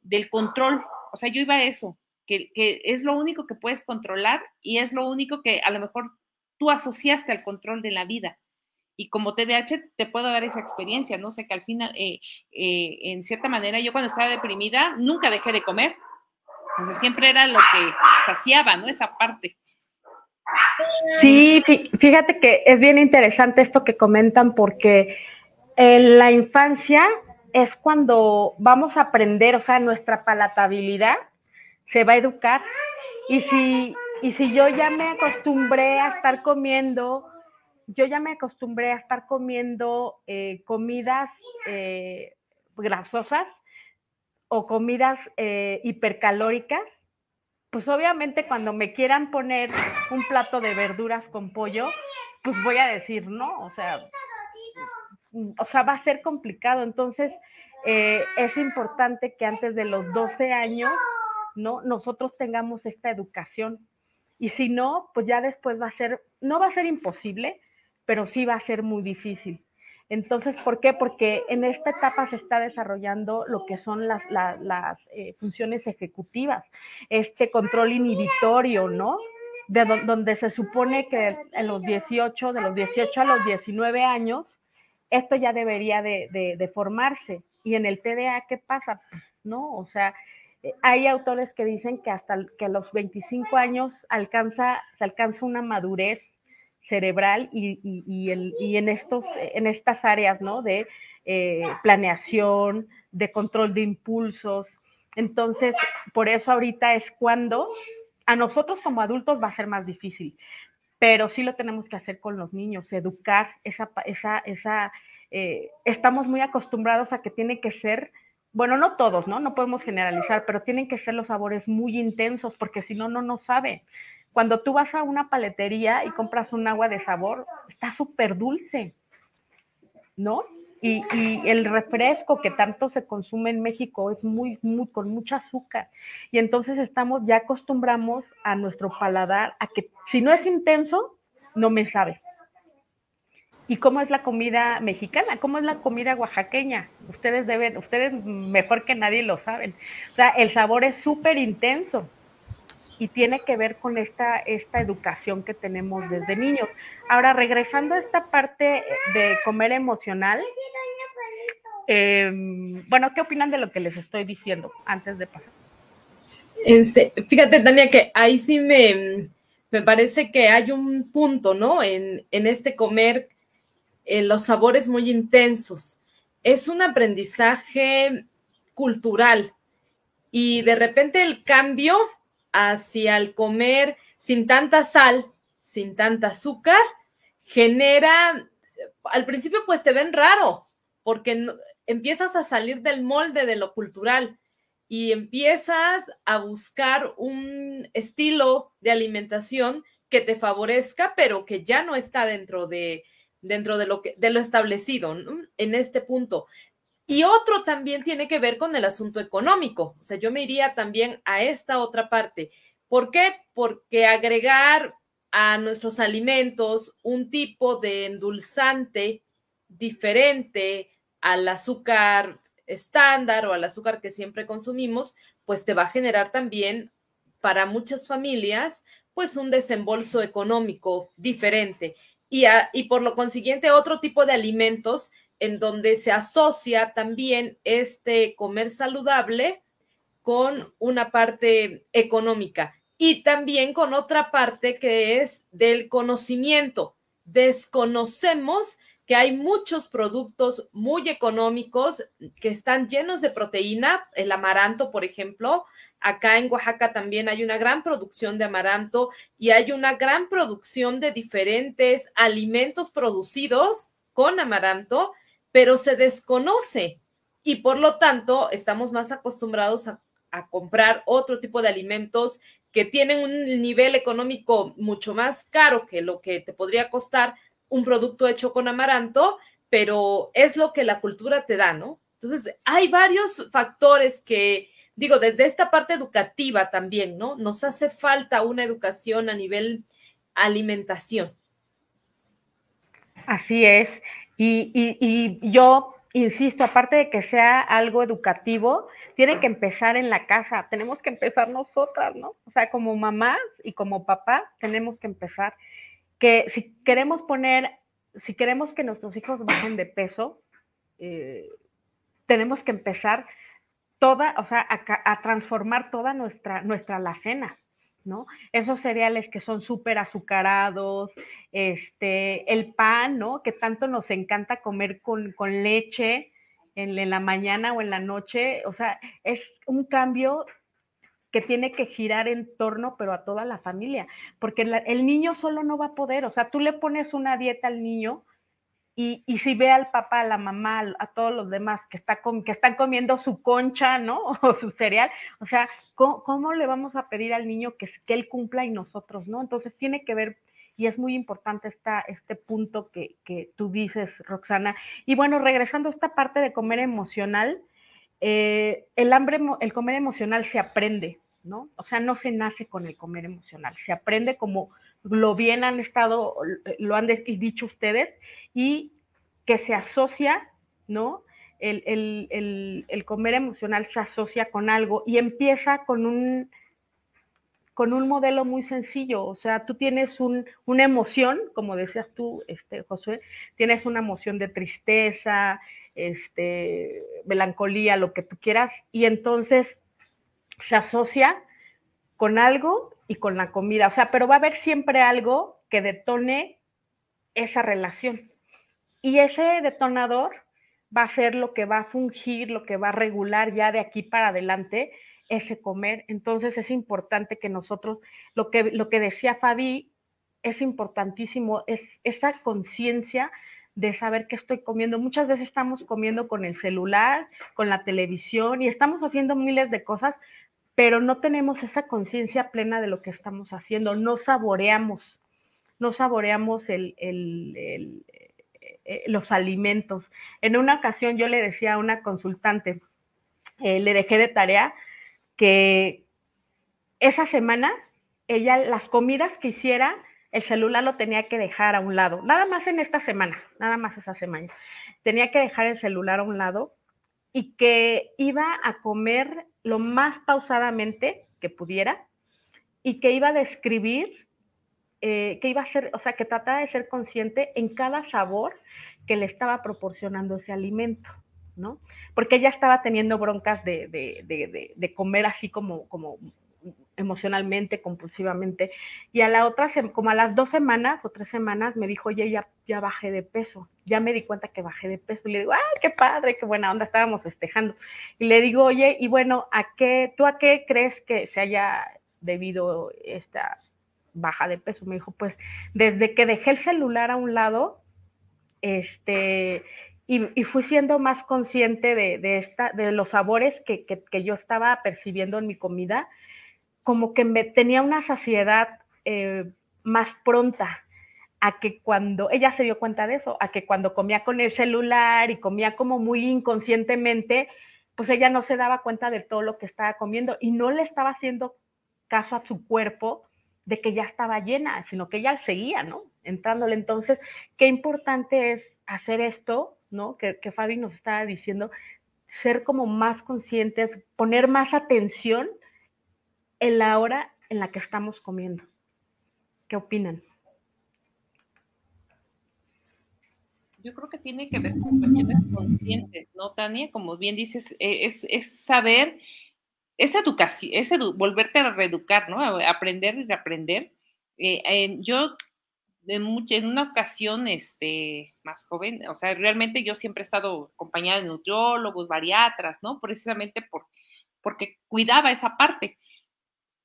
del control. O sea, yo iba a eso, que, que es lo único que puedes controlar y es lo único que a lo mejor tú asociaste al control de la vida. y como TDAH te puedo dar esa experiencia, ¿no? sé que al final, eh, eh, en cierta manera, yo cuando estaba deprimida, nunca dejé de comer. O sea, siempre era lo que saciaba, ¿no? Esa parte. Sí, fíjate que es bien interesante esto que comentan porque en la infancia es cuando vamos a aprender, o sea, nuestra palatabilidad se va a educar. Y si, y si yo ya me acostumbré a estar comiendo yo ya me acostumbré a estar comiendo eh, comidas eh, grasosas o comidas eh, hipercalóricas, pues obviamente cuando me quieran poner un plato de verduras con pollo, pues voy a decir no, o sea, o sea, va a ser complicado. Entonces, es importante que antes de los 12 años, ¿no? Nosotros tengamos esta educación. Y si no, pues ya después va a ser, no va a ser imposible, pero sí va a ser muy difícil. Entonces, ¿por qué? Porque en esta etapa se está desarrollando lo que son las, eh, funciones ejecutivas, este control inhibitorio, ¿no? De donde se supone que en los 18, de los 18 a los 19 años, esto ya debería de, formarse. Y en el TDA, ¿qué pasa? Pues, no, o sea, hay autores que dicen que hasta que a los 25 años alcanza, se alcanza una madurez cerebral y, en, estas áreas ¿no? de eh, planeación, de control de impulsos. Entonces, por eso ahorita es cuando a nosotros como adultos va a ser más difícil, pero sí lo tenemos que hacer con los niños, educar esa, esa, esa, eh, estamos muy acostumbrados a que tiene que ser, bueno, no todos, ¿no? No podemos generalizar, pero tienen que ser los sabores muy intensos, porque si no, no nos sabe. Cuando tú vas a una paletería y compras un agua de sabor, está súper dulce, ¿no? Y, el refresco que tanto se consume en México es muy, muy, con mucha azúcar. Y entonces estamos, ya acostumbramos a nuestro paladar a que si no es intenso, no me sabe. ¿Y cómo es la comida mexicana? ¿Cómo es la comida oaxaqueña? Ustedes deben, ustedes mejor que nadie lo saben. O sea, el sabor es súper intenso y tiene que ver con esta, esta educación que tenemos desde niños. Ahora, regresando a esta parte de comer emocional, em, bueno, ¿qué opinan de lo que les estoy diciendo antes de pasar? fíjate, Tania, que ahí sí me, me parece que hay un punto, ¿no? En, en este comer los sabores muy intensos. Es un aprendizaje cultural y de repente el cambio hacia el comer sin tanta sal, sin tanta azúcar, genera, al principio pues te ven raro, porque empiezas a salir del molde de lo cultural y empiezas a buscar un estilo de alimentación que te favorezca, pero que ya no está dentro de dentro de lo que de lo establecido en este punto. Y otro también tiene que ver con el asunto económico. O sea, yo me iría también a esta otra parte. ¿Por qué? Porque agregar a nuestros alimentos un tipo de endulzante diferente al azúcar estándar o al azúcar que siempre consumimos, pues te va a generar también para muchas familias, pues un desembolso económico diferente. Y, y por lo consiguiente, otro tipo de alimentos en donde se asocia también este comer saludable con una parte económica y también con otra parte que es del conocimiento. Desconocemos que hay muchos productos muy económicos que están llenos de proteína, el amaranto, por ejemplo. Acá en Oaxaca también hay una gran producción de amaranto y hay una gran producción de diferentes alimentos producidos con amaranto pero se desconoce y por lo tanto estamos más acostumbrados a, comprar otro tipo de alimentos que tienen un nivel económico mucho más caro que lo que te podría costar un producto hecho con amaranto, pero es lo que la cultura te da, ¿no? Entonces, hay varios factores que, digo, desde esta parte educativa también, ¿no? Nos hace falta una educación a nivel alimentación. Así es. Y, yo insisto, aparte de que sea algo educativo, tiene que empezar en la casa, tenemos que empezar nosotras, ¿no? O sea, como mamás y como papá, tenemos que empezar. Que si queremos poner si queremos que nuestros hijos bajen de peso, eh, tenemos que empezar toda, o sea, a, transformar toda nuestra, nuestra alacena, ¿no? Esos cereales que son súper azucarados, este, el pan, ¿no? Que tanto nos encanta comer con, con leche en, la mañana o en la noche, o sea, es un cambio que tiene que girar en torno, pero a toda la familia, porque el niño solo no va a poder, o sea, tú le pones una dieta al niño y, y si ve al papá, a la mamá, a todos los demás que, está que están comiendo su concha, ¿no? O su cereal, o sea, ¿cómo, le vamos a pedir al niño que, que él cumpla y nosotros, ¿no? Entonces tiene que ver y es muy importante esta, este punto que, que, tú dices, Roxana. Y bueno, regresando a esta parte de comer emocional, eh, el hambre, el comer emocional se aprende, ¿no? O sea, no se nace con el comer emocional, se aprende como lo bien han estado, lo han dicho ustedes, y que se asocia, ¿no? El, el, el, comer emocional se asocia con algo y empieza con un, con un modelo muy sencillo. O sea, tú tienes un, una emoción, como decías tú, este, José, tienes una emoción de tristeza, este, melancolía, lo que tú quieras, y entonces se asocia con algo y con la comida. O sea, pero va a haber siempre algo que detone esa relación. Y ese detonador va a ser lo que va a fungir, lo que va a regular ya de aquí para adelante ese comer. Entonces es importante que nosotros, lo que, lo que decía Fabi, es importantísimo, es esa conciencia de saber qué estoy comiendo. Muchas veces estamos comiendo con el celular, con la televisión y estamos haciendo miles de cosas, pero no tenemos esa conciencia plena de lo que estamos haciendo, no saboreamos, no saboreamos el, el, eh, los alimentos. En una ocasión yo le decía a una consultante, eh, le dejé de tarea que esa semana ella las comidas que hiciera el celular lo tenía que dejar a un lado, nada más en esta semana, nada más esa semana. Tenía que dejar el celular a un lado y que iba a comer lo más pausadamente que pudiera y que iba a describir, eh, que iba a ser, o sea, que trataba de ser consciente en cada sabor que le estaba proporcionando ese alimento, ¿no? Porque ella estaba teniendo broncas de, de, de, de comer así como, como emocionalmente, compulsivamente. Y a la otra, como a las dos semanas o tres semanas, me dijo, oye, ya, ya bajé de peso, ya me di cuenta que bajé de peso. Y le digo, ay, qué padre, qué buena onda, estábamos festejando. Y le digo, oye, y bueno, ¿a qué, tú a qué crees que se haya debido esta baja de peso? Me dijo, pues desde que dejé el celular a un lado, este, y, fui siendo más consciente de, de, esta, de los sabores que, que, que, yo estaba percibiendo en mi comida como que me tenía una saciedad eh, más pronta a que cuando ella se dio cuenta de eso, a que cuando comía con el celular y comía como muy inconscientemente, pues ella no se daba cuenta de todo lo que estaba comiendo y no le estaba haciendo caso a su cuerpo de que ya estaba llena, sino que ella seguía, ¿no? Entrándole. Entonces, qué importante es hacer esto, ¿no? Que, que Fabi nos estaba diciendo, ser como más conscientes, poner más atención en la hora en la que estamos comiendo. ¿Qué opinan? Yo creo que tiene que ver con cuestiones conscientes, ¿no, Tania? Como bien dices, e, es, saber, es educación, es volverte a reeducar, ¿no? aprender y reaprender. Eh, yo en, en, una ocasión este, más joven, o sea, realmente yo siempre he estado acompañada de nutriólogos, bariatras, ¿no? Precisamente por, porque cuidaba esa parte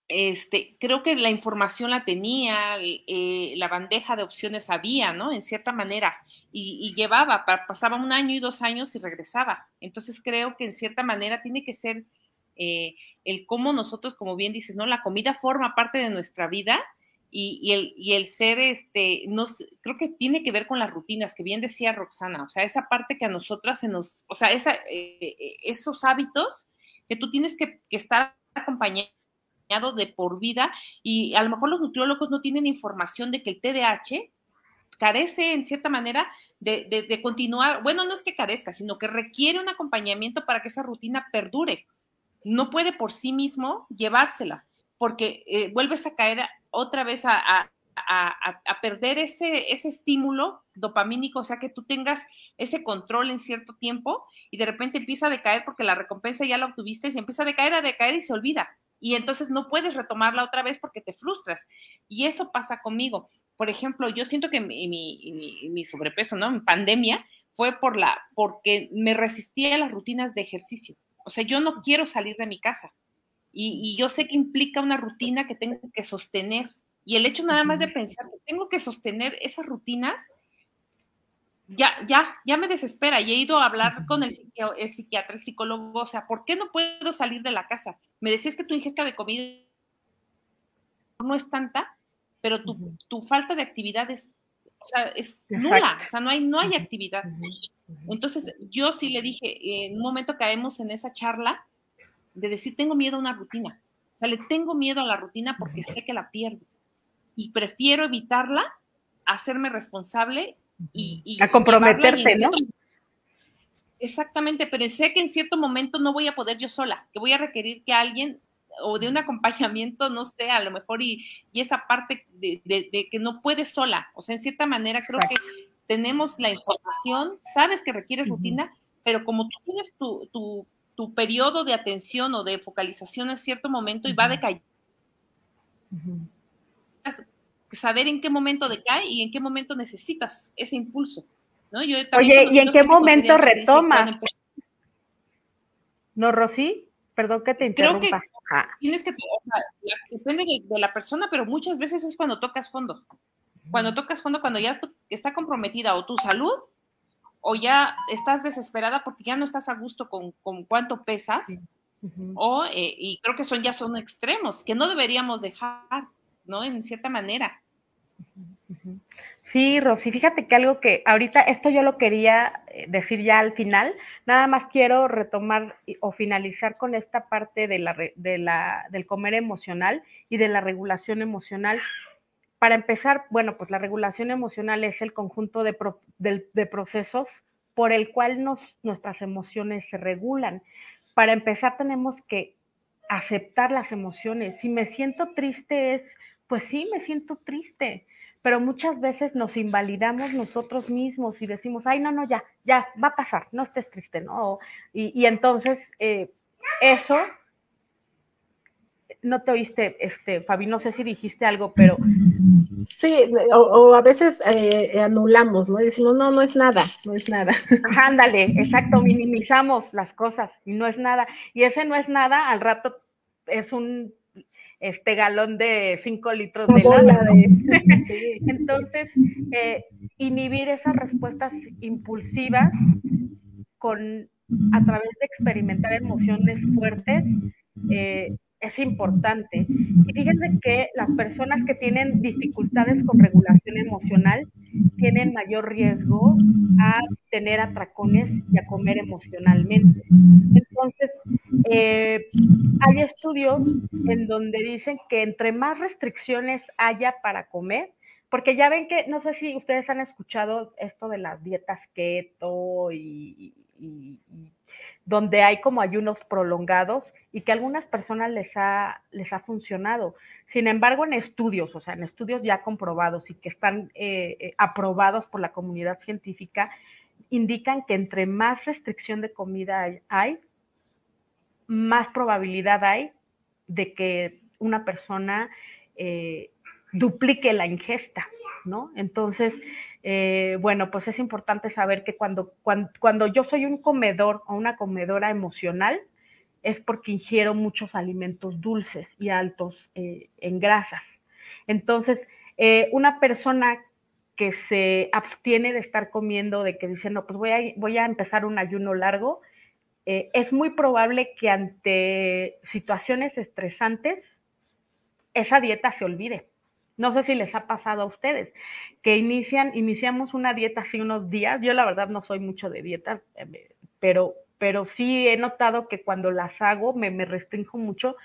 este, creo que la información la tenía, eh, la bandeja de opciones había, ¿no? En cierta manera, y, llevaba, pasaba un año y dos años y regresaba. Entonces creo que en cierta manera tiene que ser eh, el cómo nosotros, como bien dices, ¿no? La comida forma parte de nuestra vida y, el, y el ser, este, nos, creo que tiene que ver con las rutinas, que bien decía Roxana, o sea, esa parte que a nosotras se nos, o sea, esa, eh, esos hábitos que tú tienes que, que estar acompañando de por vida y a lo mejor los nutriólogos no tienen información de que el TDAH carece en cierta manera de, de, continuar, bueno, no es que carezca, sino que requiere un acompañamiento para que esa rutina perdure. No puede por sí mismo llevársela, porque eh, vuelves a caer otra vez a, a, perder ese, ese estímulo dopamínico, o sea, que tú tengas ese control en cierto tiempo y de repente empieza a decaer porque la recompensa ya la obtuviste y empieza a decaer, a decaer y se olvida. Y entonces no puedes retomarla otra vez porque te frustras. Y eso pasa conmigo. Por ejemplo, yo siento que mi, mi, mi sobrepeso, ¿no? En pandemia fue por la, porque me resistía a las rutinas de ejercicio. O sea, yo no quiero salir de mi casa. Y, y yo sé que implica una rutina que tengo que sostener y el hecho nada más de pensar que tengo que sostener esas rutinas, ya, ya, ya me desespera. Y he ido a hablar con el, el psiquiatra, el psicólogo, o sea, ¿por qué no puedo salir de la casa? Me decías que tu ingesta de comida no es tanta, pero tu, tu falta de actividad es, o sea, es nula, o sea, no hay, no hay actividad. Entonces, yo sí le dije, en un momento caemos en esa charla de decir, tengo miedo a una rutina. O sea, le tengo miedo a la rutina porque sé que la pierdo y prefiero evitarla, hacerme responsable y... a comprometerte, ¿no? Exactamente, pero sé que en cierto momento no voy a poder yo sola, que voy a requerir que alguien o de un acompañamiento, no sé, a lo mejor y, y esa parte de, de, que no puedes sola, o sea, en cierta manera creo que tenemos la información, sabes que requiere rutina, pero como tú tienes tu, tu, tu, periodo de atención o de focalización en cierto momento y va decayendo, saber en qué momento decae y en qué momento necesitas ese impulso. ¿no? Oye, ¿y en qué momento retoma? ¿No, Rosy? Perdón que te interrumpa. Creo que tienes que, depende de, la persona, pero muchas veces es cuando tocas fondo. Cuando tocas fondo, cuando ya está comprometida o tu salud, o ya estás desesperada porque ya no estás a gusto con, con cuánto pesas, o, eh, y creo que son ya son extremos, que no deberíamos dejar. ¿no? En cierta manera. Sí, Rosy, fíjate que algo que ahorita, esto yo lo quería eh, decir ya al final, nada más quiero retomar o finalizar con esta parte del comer emocional y de la regulación emocional. Para empezar, bueno, pues la regulación emocional es el conjunto de, de procesos por el cual nos, nuestras emociones se regulan. Para empezar, tenemos que aceptar las emociones. Si me siento triste es pues sí, me siento triste, pero muchas veces nos invalidamos nosotros mismos y decimos, ay, no, no, ya, ya, va a pasar, no estés triste, ¿no? Y, entonces eh, eso, no te oíste, este, Fabi, no sé si dijiste algo, pero... Sí, o, a veces eh, anulamos, ¿no? decimos, no, no es nada, no es nada. ándale, exacto, minimizamos las cosas y no es nada. Y ese no es nada, al rato es un este galón de 5 litros de lava. Entonces, eh, inhibir esas respuestas impulsivas con a través de experimentar emociones fuertes eh, es importante. Y fíjense que las personas que tienen dificultades con regulación emocional tienen mayor riesgo a tener atracones y a comer emocionalmente. Entonces, eh, hay estudios en donde dicen que entre más restricciones haya para comer, porque ya ven que, no sé si ustedes han escuchado esto de las dietas keto y, donde hay como ayunos prolongados y que a algunas personas les ha, les ha funcionado. Sin embargo, en estudios, o sea, en estudios ya comprobados y que están eh, eh, aprobados por la comunidad científica, indican que entre más restricción de comida hay, más probabilidad hay de que una persona eh, duplique la ingesta, Entonces, eh, bueno, pues es importante saber que cuando, cuando, yo soy un comedor o una comedora emocional, es porque ingiero muchos alimentos dulces y altos eh, en grasas. Entonces, una persona que se abstiene de estar comiendo, de que dice, no, pues voy a, voy a empezar un ayuno largo, eh, es muy probable que ante situaciones estresantes esa dieta se olvide. No sé si les ha pasado a ustedes, que inician, iniciamos una dieta hace unos días. Yo la verdad no soy mucho de dietas, eh, pero, pero sí he notado que cuando las hago me, me restringo mucho,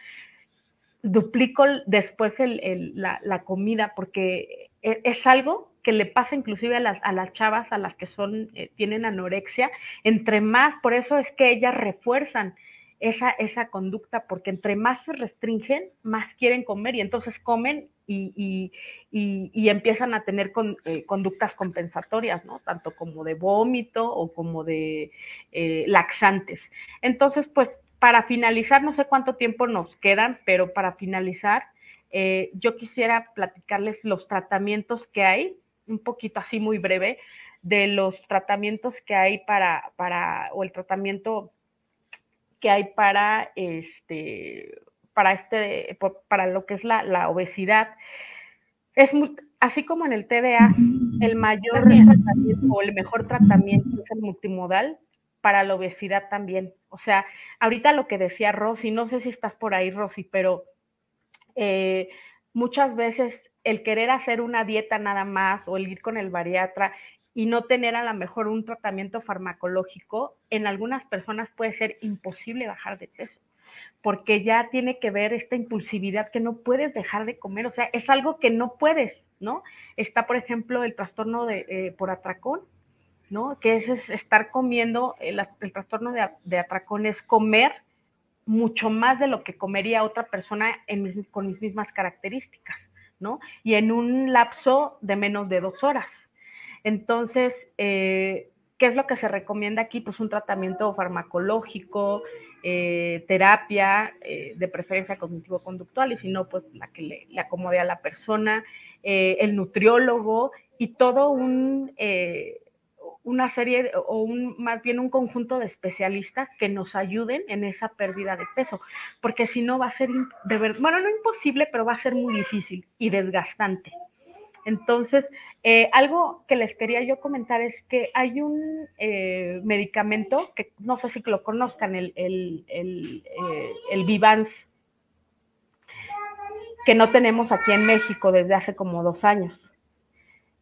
duplico después la, la, comida porque e, es algo que le pasa inclusive a las, a las chavas, a las que son, eh, tienen anorexia, entre más, por eso es que ellas refuerzan esa, esa conducta, porque entre más se restringen, más quieren comer y entonces comen y, empiezan a tener eh, conductas compensatorias, ¿no? Tanto como de vómito o como de eh, laxantes. Entonces, pues para finalizar, no sé cuánto tiempo nos quedan, pero para finalizar, eh, yo quisiera platicarles los tratamientos que hay, un poquito así muy breve, de los tratamientos que hay para, para o el tratamiento que hay para este para este para lo que es la, obesidad es así como en el TDA el mayor tratamiento o el mejor tratamiento es el multimodal para la obesidad también. O sea ahorita lo que decía Rosy no sé si estás por ahí Rosy pero eh, muchas veces el querer hacer una dieta nada más o el ir con el bariatra y no tener a lo mejor un tratamiento farmacológico, en algunas personas puede ser imposible bajar de peso, porque ya tiene que ver esta impulsividad que no puedes dejar de comer, o sea, es algo que no puedes, ¿no? Está, por ejemplo, el trastorno de, eh, por atracón, ¿no? Que es, estar comiendo, el, trastorno de, atracón es comer mucho más de lo que comería otra persona con mis mismas características, ¿no? Y en un lapso de menos de dos horas. Entonces, eh, ¿qué es lo que se recomienda aquí? Pues un tratamiento farmacológico, eh, terapia, eh, de preferencia cognitivo-conductual, y si no, pues la que le, acomode a la persona, el nutriólogo y todo un, una serie o un, más bien un conjunto de especialistas que nos ayuden en esa pérdida de peso, porque si no va a ser, de ver, bueno, no imposible, pero va a ser muy difícil y desgastante. Entonces, eh, algo que les quería yo comentar es que hay un eh, medicamento que no sé si lo conozcan, el, el, el, eh, el Vivans, que no tenemos aquí en México desde hace como dos años.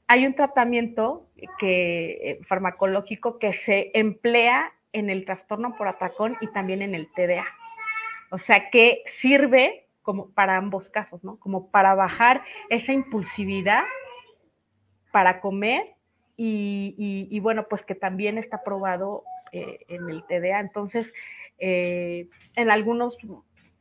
Hay un tratamiento que, farmacológico que se emplea en el trastorno por atracón y también en el TDA. O sea que sirve como para ambos casos, ¿no? Como para bajar esa impulsividad para comer y, bueno, pues que también está probado eh, en el TDA. Entonces, eh, en algunos,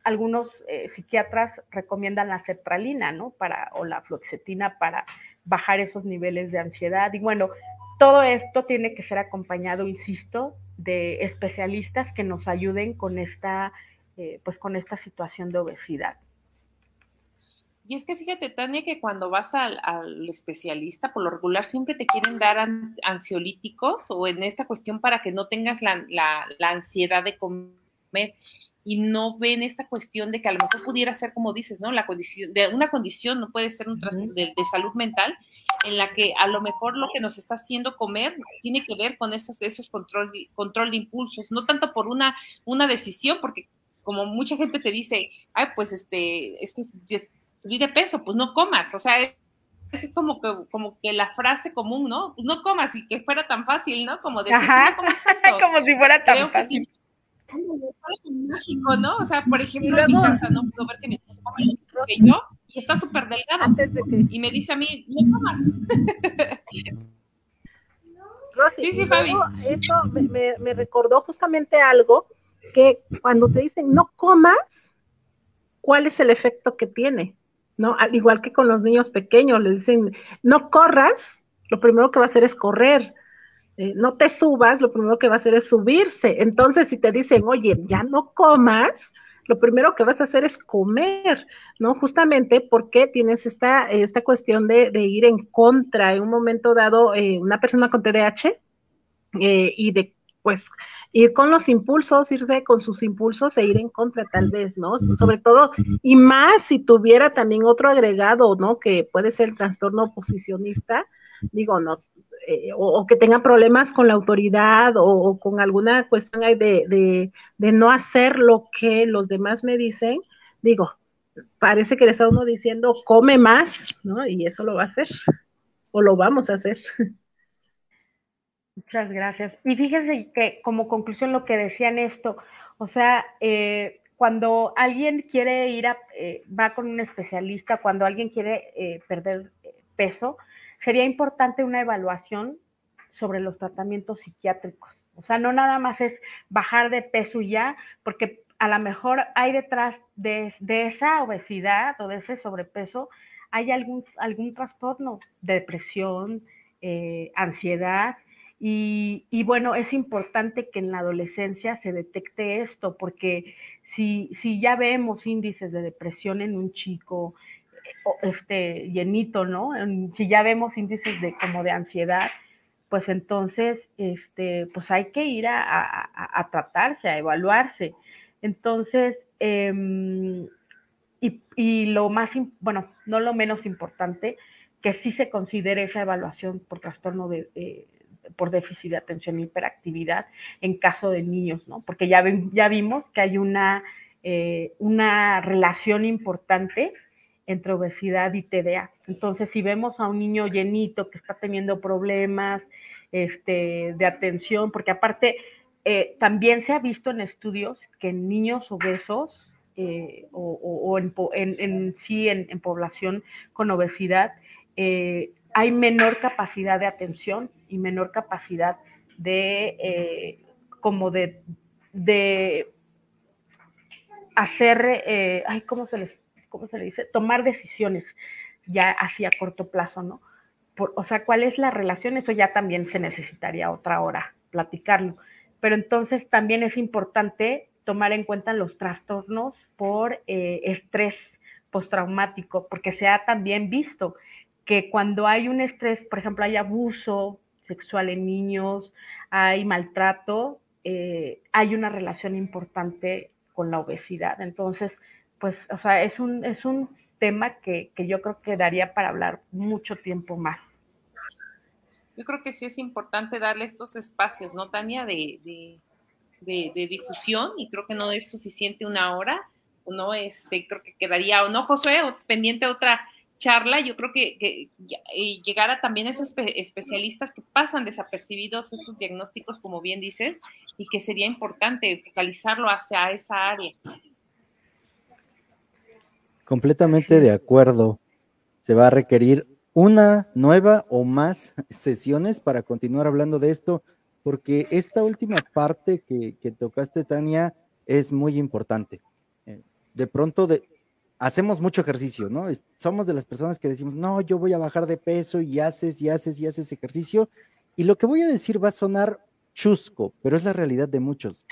algunos eh, psiquiatras recomiendan la sertralina, ¿no? Para, o la fluoxetina para bajar esos niveles de ansiedad. Y bueno, todo esto tiene que ser acompañado, insisto, de especialistas que nos ayuden con esta eh, pues con esta situación de obesidad. Y es que fíjate, Tania, que cuando vas al, especialista, por lo regular siempre te quieren dar ansiolíticos o en esta cuestión para que no tengas la, ansiedad de comer y no ven esta cuestión de que a lo mejor pudiera ser, como dices, ¿no? La condición, de una condición, no puede ser un de, de, salud mental, en la que a lo mejor lo que nos está haciendo comer tiene que ver con esos, esos control, control de impulsos, no tanto por una, una decisión, porque como mucha gente te dice, ay, pues este, es que subir de peso, pues no comas, o sea, es como que, como que la frase común, ¿no? Pues no comas y que fuera tan fácil, ¿no? Como decir, no comas tanto. como si fuera tan fácil. Que, mágico, ¿no? O sea, por ejemplo, en mi casa no puedo ver que mi esposo que yo y está súper delgado. Y me dice a mí, no comas. Rosy, sí, sí, Fabi. Eso me, me recordó justamente algo que cuando te dicen no comas, ¿cuál es el efecto que tiene? ¿No? Al igual que con los niños pequeños, le dicen no corras, lo primero que va a hacer es correr. Eh, no te subas, lo primero que va a hacer es subirse. Entonces, si te dicen, oye, ya no comas, lo primero que vas a hacer es comer, ¿no? Justamente porque tienes esta, esta cuestión de, ir en contra en un momento dado, eh, una persona con TDAH eh, y de, pues, ir con los impulsos, irse con sus impulsos e ir en contra tal vez, ¿no? Sobre todo, y más si tuviera también otro agregado, ¿no? Que puede ser el trastorno oposicionista, digo, no, eh, o, que tenga problemas con la autoridad o, con alguna cuestión de, de, de, no hacer lo que los demás me dicen, digo, parece que le está uno diciendo, come más, ¿no? Y eso lo va a hacer, o lo vamos a hacer. Muchas gracias. Y fíjense que como conclusión lo que decían esto, o sea, eh, cuando alguien quiere ir a, eh, va con un especialista, cuando alguien quiere eh, perder peso, sería importante una evaluación sobre los tratamientos psiquiátricos. O sea, no nada más es bajar de peso ya, porque a lo mejor hay detrás de, de esa obesidad o de ese sobrepeso, hay algún, algún trastorno, depresión, eh, ansiedad. Y, y, bueno, es importante que en la adolescencia se detecte esto, porque si, si ya vemos índices de depresión en un chico, este llenito, ¿no? Si ya vemos índices de como de ansiedad, pues entonces, este, pues hay que ir a, tratarse, a evaluarse. Entonces, em, y, lo más, bueno, no lo menos importante, que sí se considere esa evaluación por trastorno de, eh, por déficit de atención e hiperactividad en caso de niños, ¿no? Porque ya, ya vimos que hay una, eh, una relación importante entre obesidad y TDA. Entonces, si vemos a un niño llenito que está teniendo problemas este, de atención, porque aparte eh, también se ha visto en estudios que en niños obesos eh, o, en, sí en, población con obesidad eh, hay menor capacidad de atención y menor capacidad de como de, hacer, ay, ¿cómo se les ¿cómo se le dice? Tomar decisiones ya así a corto plazo, ¿no? o sea, ¿cuál es la relación? Eso ya también se necesitaría otra hora platicarlo. Pero entonces también es importante tomar en cuenta los trastornos por eh, estrés postraumático, porque se ha también visto que cuando hay un estrés, por ejemplo, hay abuso sexual en niños, hay maltrato, eh, hay una relación importante con la obesidad. Entonces, pues, o sea, es un, es un tema que, yo creo que daría para hablar mucho tiempo más. Yo creo que sí es importante darle estos espacios, ¿no, Tania? De, de, difusión y creo que no es suficiente una hora, no, este, creo que quedaría, o no, José, pendiente otra charla, yo creo que, que llegar a también esos especialistas que pasan desapercibidos estos diagnósticos, como bien dices, y que sería importante focalizarlo hacia esa área. Completamente de acuerdo. Se va a requerir una nueva o más sesiones para continuar hablando de esto, porque esta última parte que, tocaste, Tania, es muy importante. Eh, de pronto de, hacemos mucho ejercicio, ¿no? Somos de las personas que decimos, no, yo voy a bajar de peso y haces y haces y haces ejercicio. Y lo que voy a decir va a sonar chusco, pero es la realidad de muchos.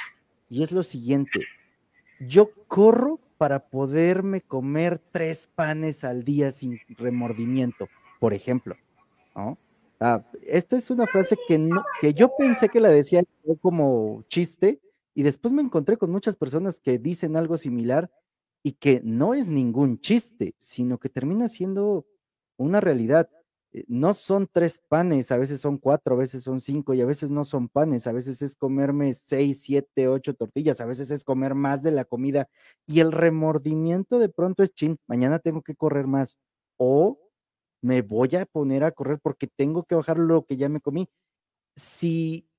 Y es lo siguiente, yo corro para poderme comer tres panes al día sin remordimiento, por ejemplo. ¿no? Ah, esta es una frase que, no, que yo pensé que la decía como chiste y después me encontré con muchas personas que dicen algo similar y que no es ningún chiste, sino que termina siendo una realidad. Eh, no son tres panes, a veces son cuatro, a veces son cinco y a veces no son panes, a veces es comerme seis, siete, ocho tortillas, a veces es comer más de la comida y el remordimiento de pronto es chin, mañana tengo que correr más o me voy a poner a correr porque tengo que bajar lo que ya me comí. Si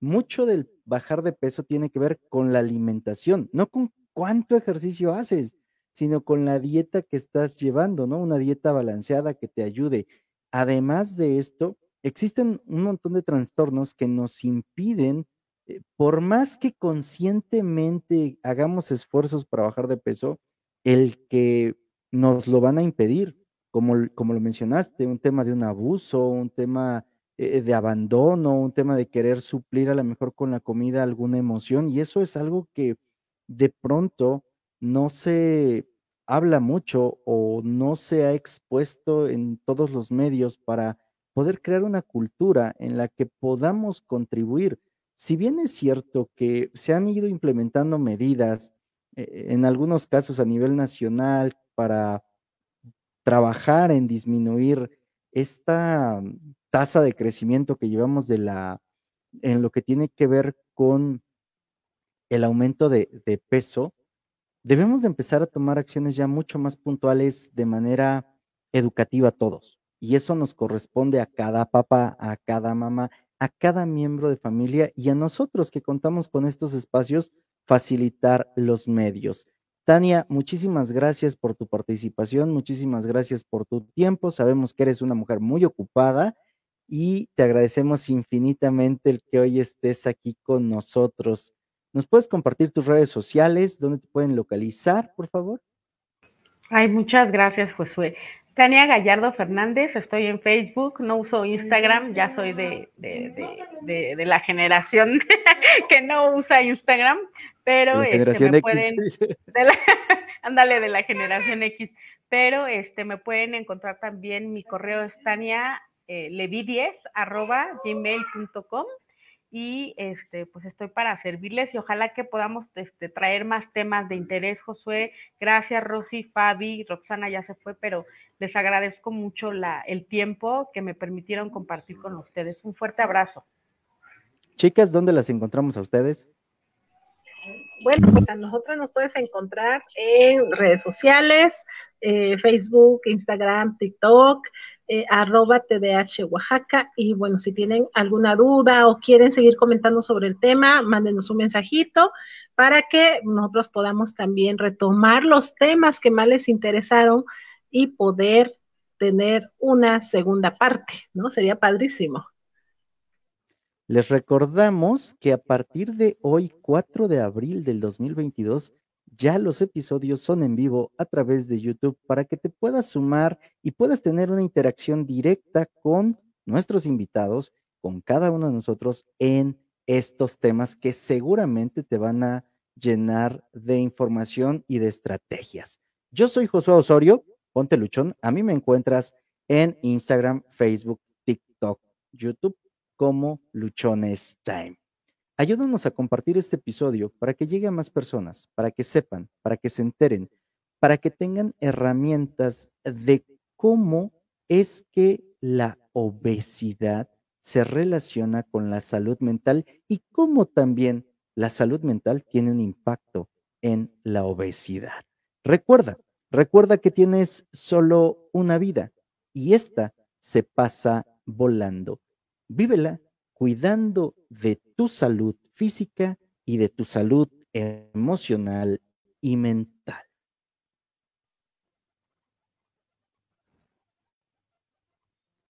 mucho del bajar de peso tiene que ver con la alimentación, no con cuánto ejercicio haces, sino con la dieta que estás llevando, ¿no? Una dieta balanceada que te ayude. Además de esto, existen un montón de trastornos que nos impiden, eh, por más que conscientemente hagamos esfuerzos para bajar de peso, el que nos lo van a impedir, como, como lo mencionaste, un tema de un abuso, un tema eh, de abandono, un tema de querer suplir a lo mejor con la comida alguna emoción, y eso es algo que de pronto no se habla mucho o no se ha expuesto en todos los medios para poder crear una cultura en la que podamos contribuir. Si bien es cierto que se han ido implementando medidas, eh, en algunos casos a nivel nacional, para trabajar en disminuir esta tasa de crecimiento que llevamos de la, en lo que tiene que ver con el aumento de peso, debemos de empezar a tomar acciones ya mucho más puntuales de manera educativa todos. Y eso nos corresponde a cada papá, a cada mamá, a cada miembro de familia y a nosotros que contamos con estos espacios, facilitar los medios. Tania, muchísimas gracias por tu participación, muchísimas gracias por tu tiempo. Sabemos que eres una mujer muy ocupada y te agradecemos infinitamente el que hoy estés aquí con nosotros. ¿Nos puedes compartir tus redes sociales? ¿Dónde te pueden localizar, por favor? Ay, muchas gracias, Josué. Tania Gallardo Fernández, estoy en Facebook, no uso Instagram, ya soy de, de, la generación que no usa Instagram, pero este, me pueden, ándale, de la generación X, pero este, me pueden encontrar también, mi correo es tania eh, levi10 arroba gmail.com y este, pues estoy para servirles y ojalá que podamos este, traer más temas de interés, Josué. Gracias, Rosy, Fabi, Roxana ya se fue, pero les agradezco mucho la, el tiempo que me permitieron compartir con ustedes. Un fuerte abrazo. Chicas, ¿dónde las encontramos a ustedes? Bueno, pues a nosotros nos puedes encontrar en redes sociales, eh, Facebook, Instagram, TikTok, eh, arroba TDH Oaxaca. Y bueno, si tienen alguna duda o quieren seguir comentando sobre el tema, mándenos un mensajito para que nosotros podamos también retomar los temas que más les interesaron y poder tener una segunda parte, ¿no? Sería padrísimo. Les recordamos que a partir de hoy, 4 de abril del 2022, ya los episodios son en vivo a través de YouTube para que te puedas sumar y puedas tener una interacción directa con nuestros invitados, con cada uno de nosotros en estos temas que seguramente te van a llenar de información y de estrategias. Yo soy Josué Osorio, ponte luchón, a mí me encuentras en Instagram, Facebook, TikTok, YouTube como Luchones Time. Ayúdanos a compartir este episodio para que llegue a más personas, para que sepan, para que se enteren, para que tengan herramientas de cómo es que la obesidad se relaciona con la salud mental y cómo también la salud mental tiene un impacto en la obesidad. Recuerda, recuerda que tienes solo una vida y esta se pasa volando vívela cuidando de tu salud física y de tu salud emocional y mental.